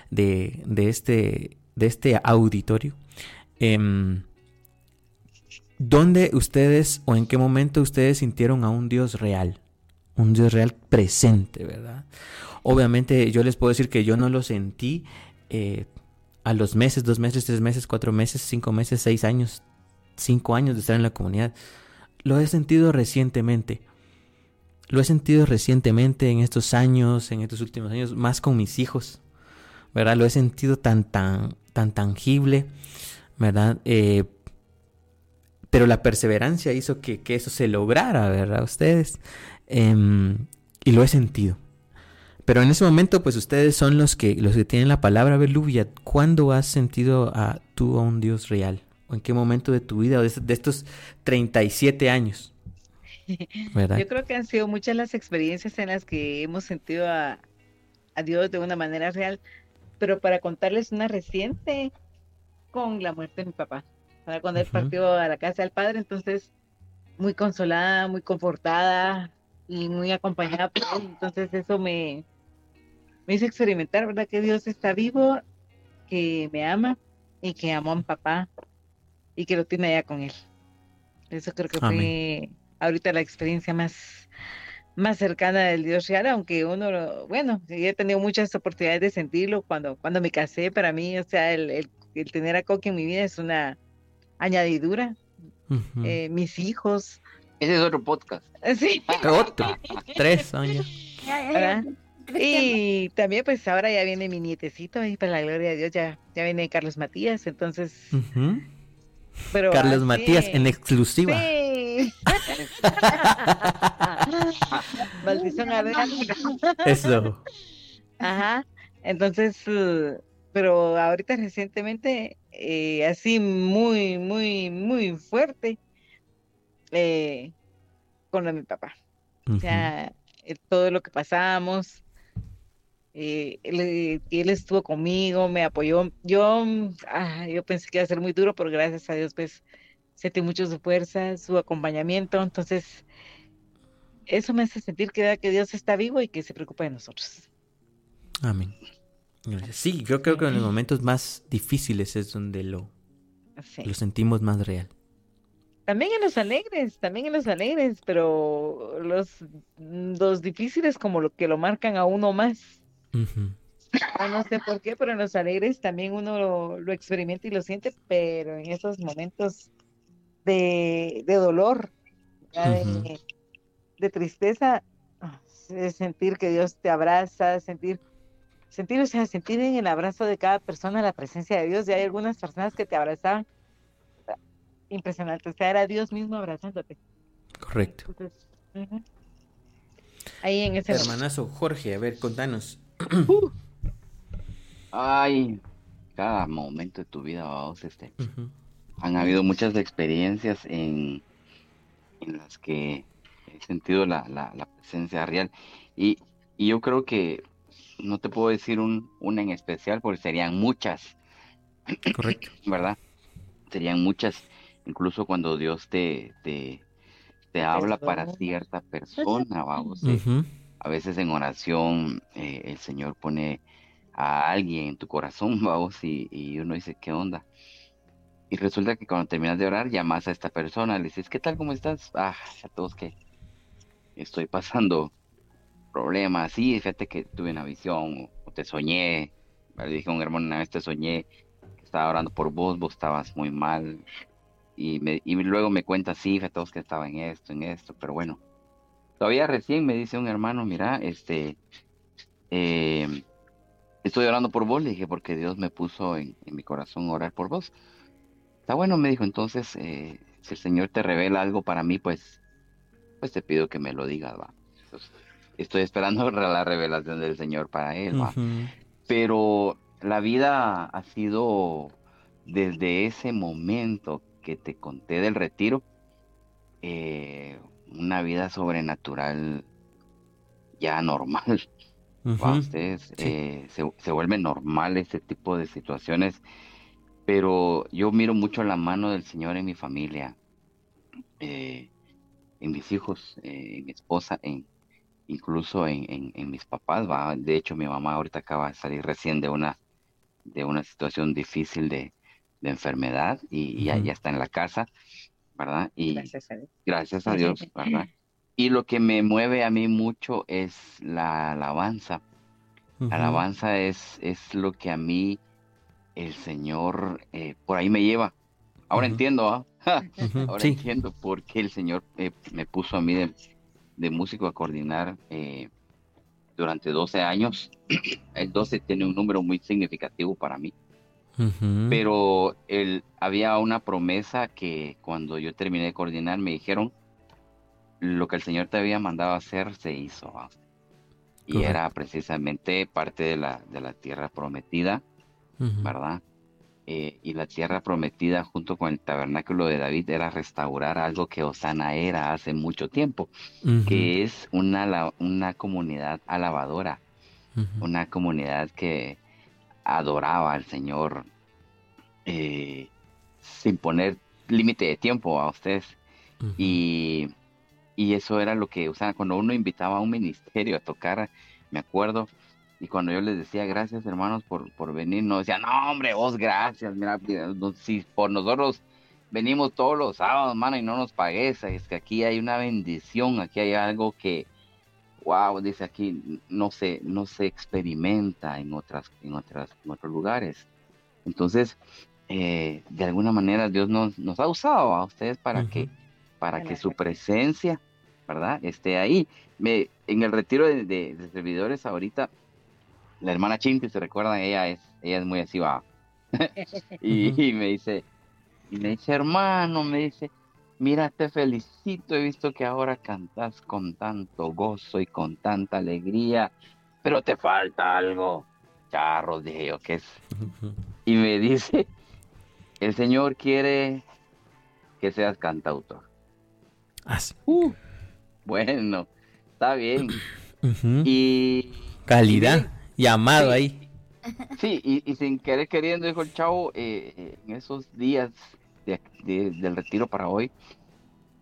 De, de, este, de este auditorio. Em, ¿Dónde ustedes o en qué momento ustedes sintieron a un Dios real? Un Dios real presente, ¿verdad? Obviamente yo les puedo decir que yo no lo sentí eh, a los meses, dos meses, tres meses, cuatro meses, cinco meses, seis años, cinco años de estar en la comunidad. Lo he sentido recientemente. Lo he sentido recientemente en estos años, en estos últimos años, más con mis hijos. ¿Verdad? Lo he sentido tan, tan, tan tangible. ¿Verdad? Eh, pero la perseverancia hizo que, eso se lograra, ¿verdad? Ustedes. Em, y lo he sentido. Pero en ese momento, pues ustedes son los que, los que tienen la palabra, Beluvia. ¿Cuándo has sentido a tú a un Dios real? ¿O en qué momento de tu vida, o de, estos 37 años? Yo creo que han sido muchas las experiencias en las que hemos sentido a, Dios de una manera real. Pero para contarles una reciente, con la muerte de mi papá. Para cuando él partió a la casa del padre, entonces muy consolada, muy confortada y muy acompañada por él. Entonces eso me, me hizo experimentar, ¿verdad? Que Dios está vivo, que me ama y que amó a mi papá y que lo tiene allá con él. Eso creo que fue ahorita la experiencia más, más cercana del Dios real, aunque uno, bueno, he tenido muchas oportunidades de sentirlo cuando, cuando me casé, para mí, o sea, el, el, tener a Coqui en mi vida es una añadidura. Eh, mis hijos. Ese es otro podcast. Sí. Otro. Tres años. Y también pues ahora ya viene mi nietecito y para la gloria de Dios ya, ya viene Carlos Matías, entonces... Pero Carlos Matías en exclusiva. Maldición Eso. Ajá. Entonces, uh, pero ahorita recientemente, eh, así muy, muy, muy fuerte, eh, con lo de mi papá. O sea, todo lo que pasamos, eh, él, él, estuvo conmigo, me apoyó. Yo, ah, yo pensé que iba a ser muy duro, pero gracias a Dios, pues, sentí mucho su fuerza, su acompañamiento. Entonces, eso me hace sentir que, que Dios está vivo y que se preocupa de nosotros. Amén. Sí, yo creo que en los momentos más difíciles es donde lo, lo sentimos más real. También en los alegres, también en los alegres, pero los, los difíciles como lo que lo marcan a uno más. No sé por qué, pero en los alegres también uno lo, experimenta y lo siente, pero en esos momentos de, dolor, de, tristeza, es sentir que Dios te abraza, sentir, sentir, o sea, sentir en el abrazo de cada persona la presencia de Dios. Y hay algunas personas que te abrazaban. Impresionante, o sea, era Dios mismo abrazándote. Correcto. Ahí en ese Hermanazo Jorge, a ver, contanos, Ay, cada momento de tu vida, vamos, este, han habido muchas experiencias en, en las que he sentido la, la, presencia real. Y, y, yo creo que no te puedo decir un, una en especial porque serían muchas. Correcto. ¿Verdad? Serían muchas, incluso cuando Dios te, te, te habla para cierta persona, vamos. A veces en oración eh, el Señor pone a alguien en tu corazón, vamos, y, y uno dice, ¿qué onda? Y resulta que cuando terminas de orar, llamas a esta persona, le dices, ¿qué tal? ¿Cómo estás? Ah, a todos que estoy pasando problemas. Sí, fíjate que tuve una visión, o te soñé. Le dije a un hermano una vez, te soñé, que estaba orando por vos, vos estabas muy mal. Y, me, y luego me cuenta, sí, fíjate todos que estaba en esto, en esto, pero bueno. Todavía recién me dice un hermano, mira, este, eh, estoy orando por vos, le dije, porque Dios me puso en, en mi corazón orar por vos. Está bueno, me dijo, entonces, eh, si el Señor te revela algo para mí, pues, pues te pido que me lo digas, va. estoy esperando la revelación del Señor para él, va. Pero la vida ha sido desde ese momento que te conté del retiro, eh, una vida sobrenatural ya normal. ustedes eh, se, se, vuelve normal ese tipo de situaciones pero yo miro mucho la mano del Señor en mi familia, eh, en mis hijos, eh, en mi esposa, en, incluso en, mis papás. ¿va? De hecho, mi mamá ahorita acaba de salir recién de una, de una situación difícil de, enfermedad y, ya, está en la casa, ¿verdad? Y gracias a Dios, gracias a Dios ¿verdad? Y lo que me mueve a mí mucho es la alabanza. La alabanza es, es lo que a mí el Señor eh, por ahí me lleva. Ahora entiendo, ¿ah? ahora entiendo por qué el Señor eh, me puso a mí de, músico a coordinar eh, durante 12 años. El 12 tiene un número muy significativo para mí. Pero el, había una promesa que cuando yo terminé de coordinar me dijeron, lo que el Señor te había mandado hacer se hizo. Y era precisamente parte de la, de la tierra prometida ¿verdad? Eh, y la tierra prometida junto con el tabernáculo de David era restaurar algo que Osana era hace mucho tiempo, que es una, una comunidad alabadora, una comunidad que adoraba al Señor eh, sin poner límite de tiempo a ustedes. y, y, eso era lo que, o sea, cuando uno invitaba a un ministerio a tocar, me acuerdo, y cuando yo les decía gracias hermanos por, por venir, no decían, no hombre, vos gracias, mira, si por nosotros venimos todos los sábados, hermano, y no nos pagues, es que aquí hay una bendición, aquí hay algo que, wow, dice aquí, no se, no se experimenta en otras, en otras, en otros lugares. Entonces, eh, de alguna manera Dios nos, nos ha usado a ustedes para que, para que su presencia, ¿verdad? Esté ahí. Me, en el retiro de, de servidores ahorita, la hermana Chinti, se recuerdan, ella es, ella es muy así, va. y, me dice, y me dice, hermano, me dice, mira, te felicito, he visto que ahora cantas con tanto gozo y con tanta alegría, pero te falta algo. Charros, dije yo, ¿qué es? Y me dice, el Señor quiere que seas cantautor. Ah, uh, bueno, está bien. Y... Calidad llamado ahí. Sí, y, sin querer queriendo, dijo el chavo, eh, eh, en esos días del retiro para hoy,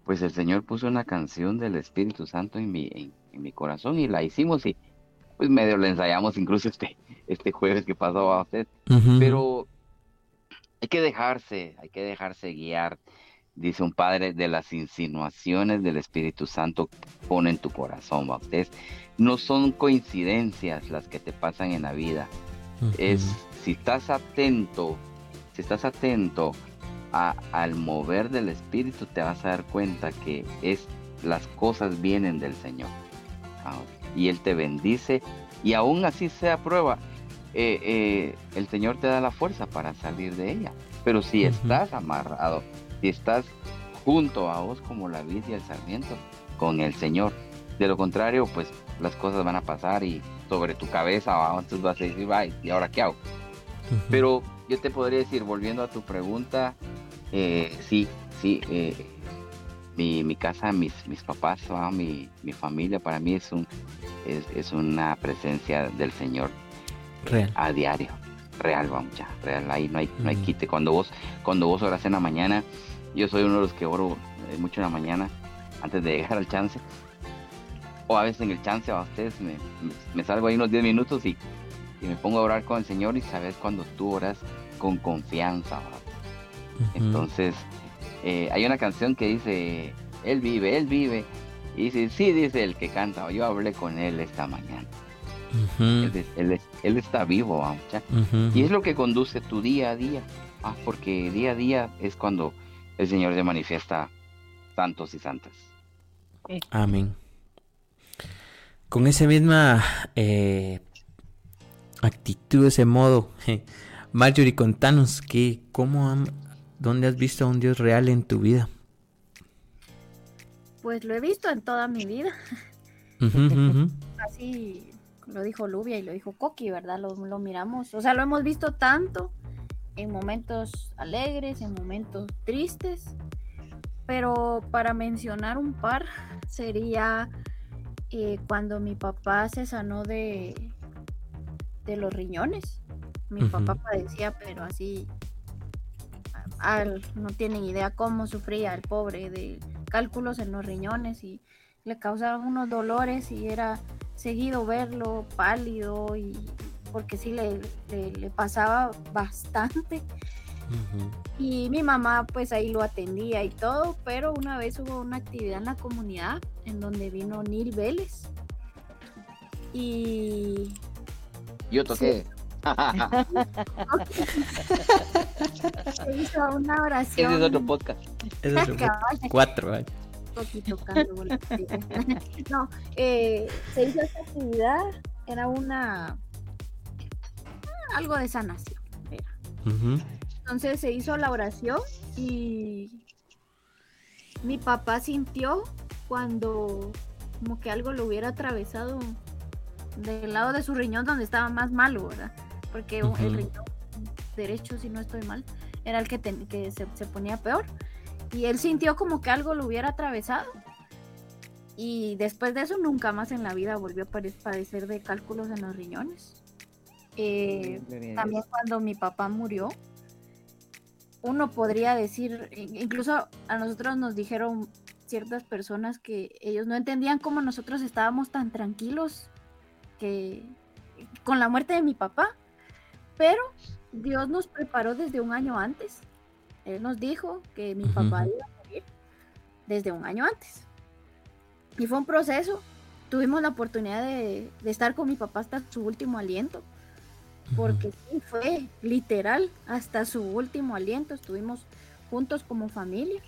pues el Señor puso una canción del Espíritu Santo en mi, en, mi corazón y la hicimos y pues medio la ensayamos incluso este, este jueves que pasó a usted. Pero hay que dejarse, hay que dejarse guiar, dice un padre, de las insinuaciones del Espíritu Santo pone en tu corazón, ¿va? Ustedes no son coincidencias las que te pasan en la vida. Es si estás atento, si estás atento al mover del Espíritu, te vas a dar cuenta que es las cosas vienen del Señor. Ah, y Él te bendice y aún así sea prueba, eh, eh, el Señor te da la fuerza para salir de ella. Pero si estás amarrado, si estás junto a vos como la vid y el sarmiento, con el Señor, De lo contrario, pues las cosas van a pasar y sobre tu cabeza, entonces vas a decir, ay, ¿y ahora qué hago? Pero yo te podría decir, volviendo a tu pregunta, eh, sí, sí, eh, mi, mi, casa, mis, mis papás, mi, mi, familia, para mí es, un, es, es, una presencia del Señor real. a diario. Real, vamos ya, real, ahí no hay, no hay quite. Cuando vos, cuando vos oras en la mañana, yo soy uno de los que oro eh, mucho en la mañana, antes de llegar al chance, o a veces en el chance, a ustedes me, me, salgo ahí unos 10 minutos y, y, me pongo a orar con el Señor y sabes cuando tú oras con confianza, entonces eh, hay una canción que dice, Él vive, Él vive. Y dice, sí, dice el que canta, yo hablé con Él esta mañana. él, él, está vivo, vamos. Y es lo que conduce tu día a día. Ah, porque día a día es cuando el Señor se manifiesta santos y santas. Amén. Con esa misma eh, actitud, ese modo, Marjorie, contanos que cómo han ¿Dónde has visto a un Dios real en tu vida? Pues lo he visto en toda mi vida. Así lo dijo Lubia y lo dijo Coqui, ¿verdad? Lo, lo, miramos, o sea, lo hemos visto tanto en momentos alegres, en momentos tristes, pero para mencionar un par sería eh, cuando mi papá se sanó de, de los riñones. Mi papá padecía, pero así no tienen idea cómo sufría el pobre de cálculos en los riñones y le causaban unos dolores y era seguido verlo pálido y porque sí le, le, pasaba bastante. Y mi mamá pues ahí lo atendía y todo, pero una vez hubo una actividad en la comunidad en donde vino Neil Vélez. Y... Yo toqué. Se hizo una oración. Ese es otro podcast. Es otro Cuatro. no, eh, se hizo esta actividad. Era una. Algo de sanación. Entonces se hizo la oración y mi papá sintió cuando como que algo lo hubiera atravesado del lado de su riñón donde estaba más malo, ¿verdad? Porque el riñón derecho, si no estoy mal, era el que, que se, ponía peor. Y él sintió como que algo lo hubiera atravesado. Y después de eso nunca más en la vida volvió a padecer de cálculos en los riñones. Eh, también cuando mi papá murió, uno podría decir, incluso a nosotros nos dijeron ciertas personas que ellos no entendían cómo nosotros estábamos tan tranquilos que con la muerte de mi papá, pero Dios nos preparó desde un año antes. Él nos dijo que mi papá iba a morir desde un año antes. Y fue un proceso. Tuvimos la oportunidad de, estar con mi papá hasta su último aliento. Porque sí, fue literal, hasta su último aliento. Estuvimos juntos como familia.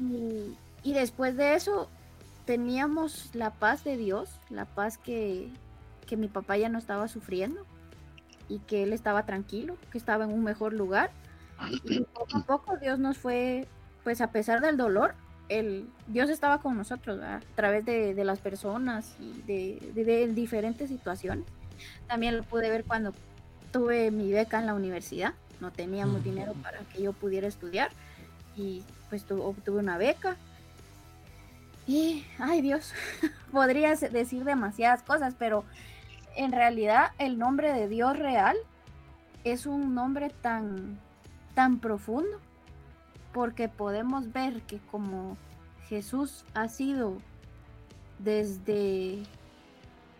y, y después de eso teníamos la paz de Dios, la paz que, que mi papá ya no estaba sufriendo y que él estaba tranquilo, que estaba en un mejor lugar. Y poco a poco Dios nos fue, pues a pesar del dolor, el, Dios estaba con nosotros a través de, las personas y de, diferentes situaciones. También lo pude ver cuando tuve mi beca en la universidad, no teníamos dinero para que yo pudiera estudiar y pues obtuve una beca. Y, ay Dios, podría decir demasiadas cosas, pero en realidad el nombre de Dios real es un nombre tan, tan profundo, porque podemos ver que como Jesús ha sido desde,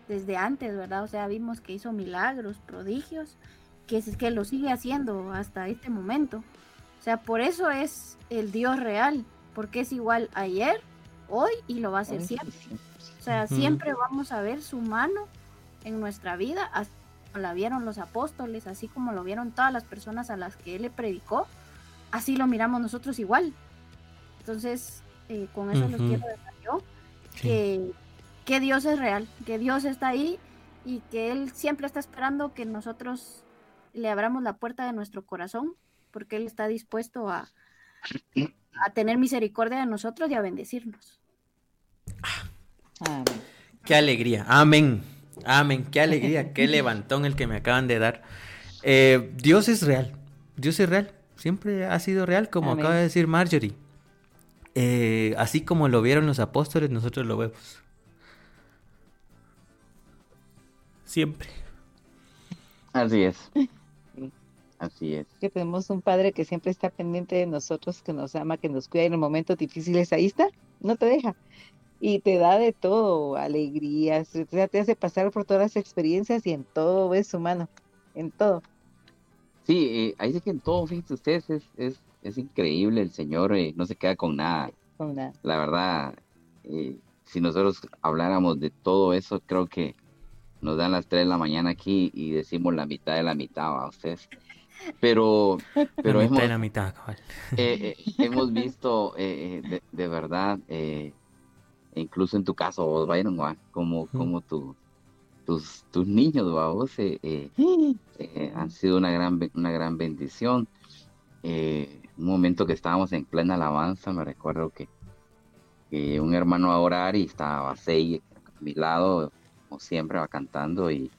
desde antes, ¿verdad? O sea, vimos que hizo milagros, prodigios, que, es, que lo sigue haciendo hasta este momento. O sea, por eso es el Dios real, porque es igual ayer, hoy y lo va a hacer siempre. O sea, siempre vamos a ver su mano en nuestra vida, así como la vieron los apóstoles, así como lo vieron todas las personas a las que él le predicó, así lo miramos nosotros igual. Entonces, eh, con eso les quiero decir yo, que, que Dios es real, que Dios está ahí y que Él siempre está esperando que nosotros le abramos la puerta de nuestro corazón, porque Él está dispuesto a, a tener misericordia de nosotros y a bendecirnos. Qué alegría. Amén. Amén. Qué alegría. Qué levantón el que me acaban de dar. Eh, Dios es real. Dios es real. Siempre ha sido real, como acaba de decir Marjorie. Eh, así como lo vieron los apóstoles, nosotros lo vemos. Siempre. Así es. Así es. Que tenemos un padre que siempre está pendiente de nosotros, que nos ama, que nos cuida en los momentos difíciles. Ahí está, no te deja. Y te da de todo, alegrías, te hace pasar por todas las experiencias y en todo es humano, en todo. Sí, eh, ahí sí que en todo, fíjense ustedes, es, es, es increíble, el Señor eh, no se queda con nada. Con nada. La verdad, eh, si nosotros habláramos de todo eso, creo que nos dan las 3 de la mañana aquí y decimos la mitad de la mitad a ustedes. Pero, pero hemos, la mitad, eh, eh, hemos visto de, de, verdad, incluso en tu caso, vos, Byron, como, como tu, tus, tus niños, vos, han sido una gran, una gran bendición. un momento que estábamos en plena alabanza, me recuerdo que, que un hermano a orar y estaba seis a mi lado, siempre va cantando y,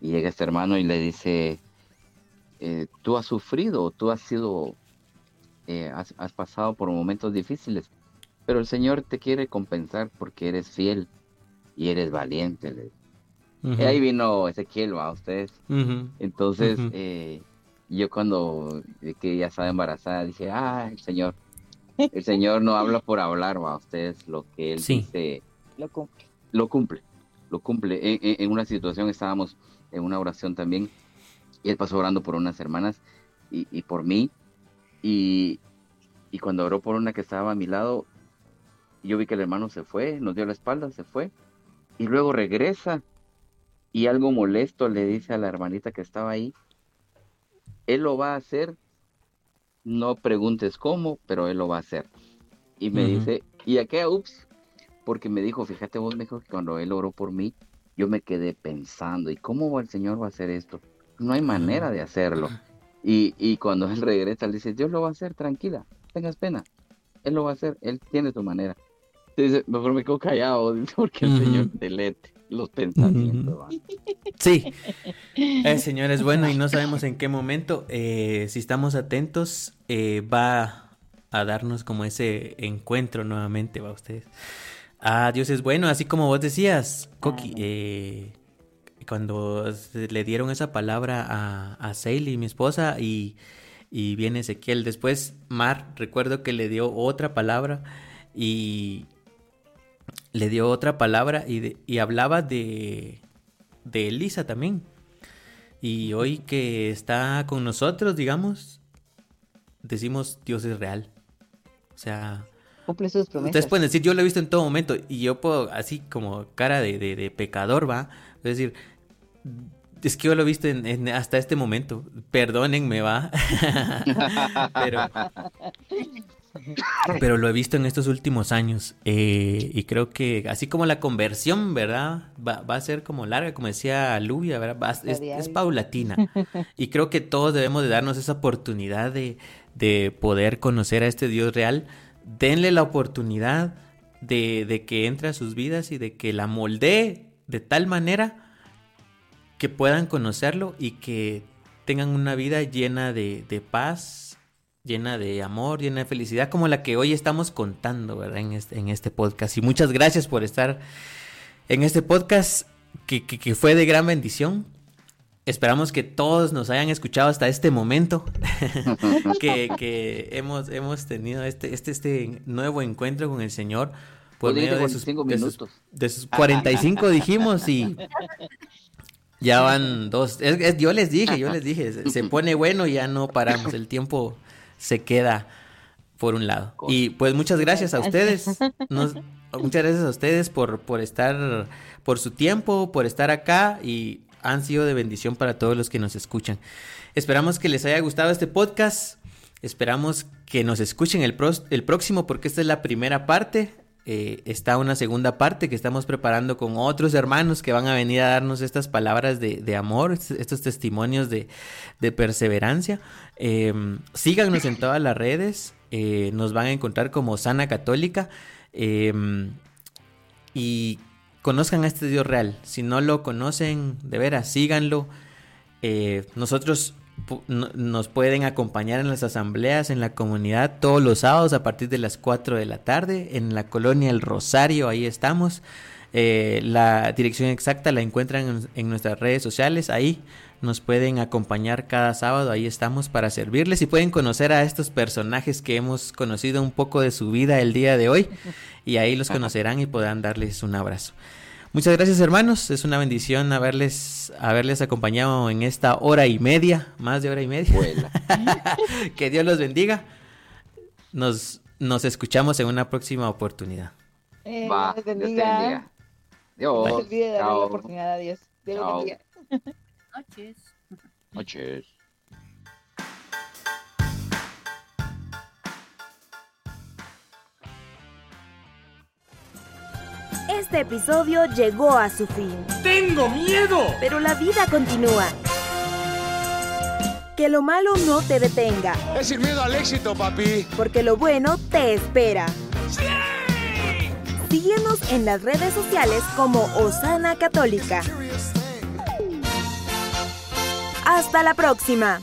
llega este hermano y le dice, eh, tú has sufrido, tú has sido, eh, has, pasado por momentos difíciles, pero el Señor te quiere compensar porque eres fiel y eres valiente. Y ahí vino Ezequiel, va, ustedes. Entonces, eh, yo cuando que ya estaba embarazada, dije, ah, el Señor, el Señor no habla por hablar, va, ustedes lo que Él dice, lo cumple. Lo cumple lo cumple. En, una situación estábamos en una oración también y él pasó orando por unas hermanas y, por mí. Y, cuando oró por una que estaba a mi lado, yo vi que el hermano se fue, nos dio la espalda, se fue. Y luego regresa y algo molesto le dice a la hermanita que estaba ahí, él lo va a hacer, no preguntes cómo, pero él lo va a hacer. Y me dice, ¿y a qué? Ups, porque me dijo, fíjate vos, me dijo que cuando él oró por mí, yo me quedé pensando, ¿y cómo el Señor va a hacer esto? No hay manera de hacerlo. Y, y cuando él regresa, le dice, Dios lo va a hacer, tranquila, tengas pena. Él lo va a hacer, él tiene su manera. Entonces, mejor me quedo callado, porque el Señor delete los pensamientos. Sí, el Señor es bueno y no sabemos en qué momento, eh, si estamos atentos, eh, va a darnos como ese encuentro nuevamente, va a ustedes. Ah, Dios es bueno, así como vos decías, Coqui, eh, cuando le dieron esa palabra a, a Seili, mi esposa, y, viene Ezequiel. Después, Mar, recuerdo que le dio otra palabra y le dio otra palabra y, y hablaba de, de Elisa también. Y hoy que está con nosotros, digamos, decimos Dios es real. O sea, Cumple sus promesas. Ustedes pueden decir, yo lo he visto en todo momento y yo puedo, así como cara de, de, pecador, va, es decir, es que yo lo he visto en, hasta este momento. Perdónenme, va. pero, pero lo he visto en estos últimos años. Eh, y creo que así como la conversión, ¿verdad? Va, va a ser como larga, como decía Luvia, ¿verdad? es, es, paulatina. Y creo que todos debemos de darnos esa oportunidad de, de poder conocer a este Dios real denle la oportunidad de, que entre a sus vidas y de que la moldee de tal manera que puedan conocerlo y que tengan una vida llena de, paz, llena de amor, llena de felicidad, como la que hoy estamos contando, ¿verdad? En este, en este podcast. Y muchas gracias por estar en este podcast que, que fue de gran bendición. Esperamos que todos nos hayan escuchado hasta este momento, que, hemos, hemos tenido este, este, este nuevo encuentro con el Señor por medio de sus, minutos. De, sus, 45 dijimos y ya van dos. yo les dije, yo les dije, se pone bueno y ya no paramos, el tiempo se queda por un lado. Y pues muchas gracias a ustedes, muchas gracias a ustedes por, por estar, por su tiempo, por estar acá y han sido de bendición para todos los que nos escuchan. Esperamos que les haya gustado este podcast. Esperamos que nos escuchen el, el próximo porque esta es la primera parte. Eh, está una segunda parte que estamos preparando con otros hermanos que van a venir a darnos estas palabras de, amor, estos testimonios de, perseverancia. Em, síganos en todas las redes, eh, nos van a encontrar como Sana Católica. Em, y conozcan a este Dios real. Si no lo conocen, de veras, síganlo. Eh, nosotros nos pueden acompañar en las asambleas en la comunidad todos los sábados a partir de las 4 de la tarde en la colonia El Rosario, ahí estamos. Eh, la dirección exacta la encuentran en, nuestras redes sociales, ahí nos pueden acompañar cada sábado, ahí estamos para servirles y pueden conocer a estos personajes que hemos conocido un poco de su vida el día de hoy y ahí los conocerán y podrán darles un abrazo. Muchas gracias hermanos, es una bendición haberles, haberles acompañado en esta hora y media, más de hora y media. que Dios los bendiga. Nos, nos escuchamos en una próxima oportunidad. Eh, Va, Dios bendiga. Dios. No se olvide de darle la oportunidad a Dios. Dios los bendiga. Noches. Noches. Este episodio llegó a su fin. ¡Tengo miedo! Pero la vida continúa. Que lo malo no te detenga. Es ir miedo al éxito, papi. Porque lo bueno te espera. ¡Sí! Síguenos en las redes sociales como Osana Católica. Hasta la próxima.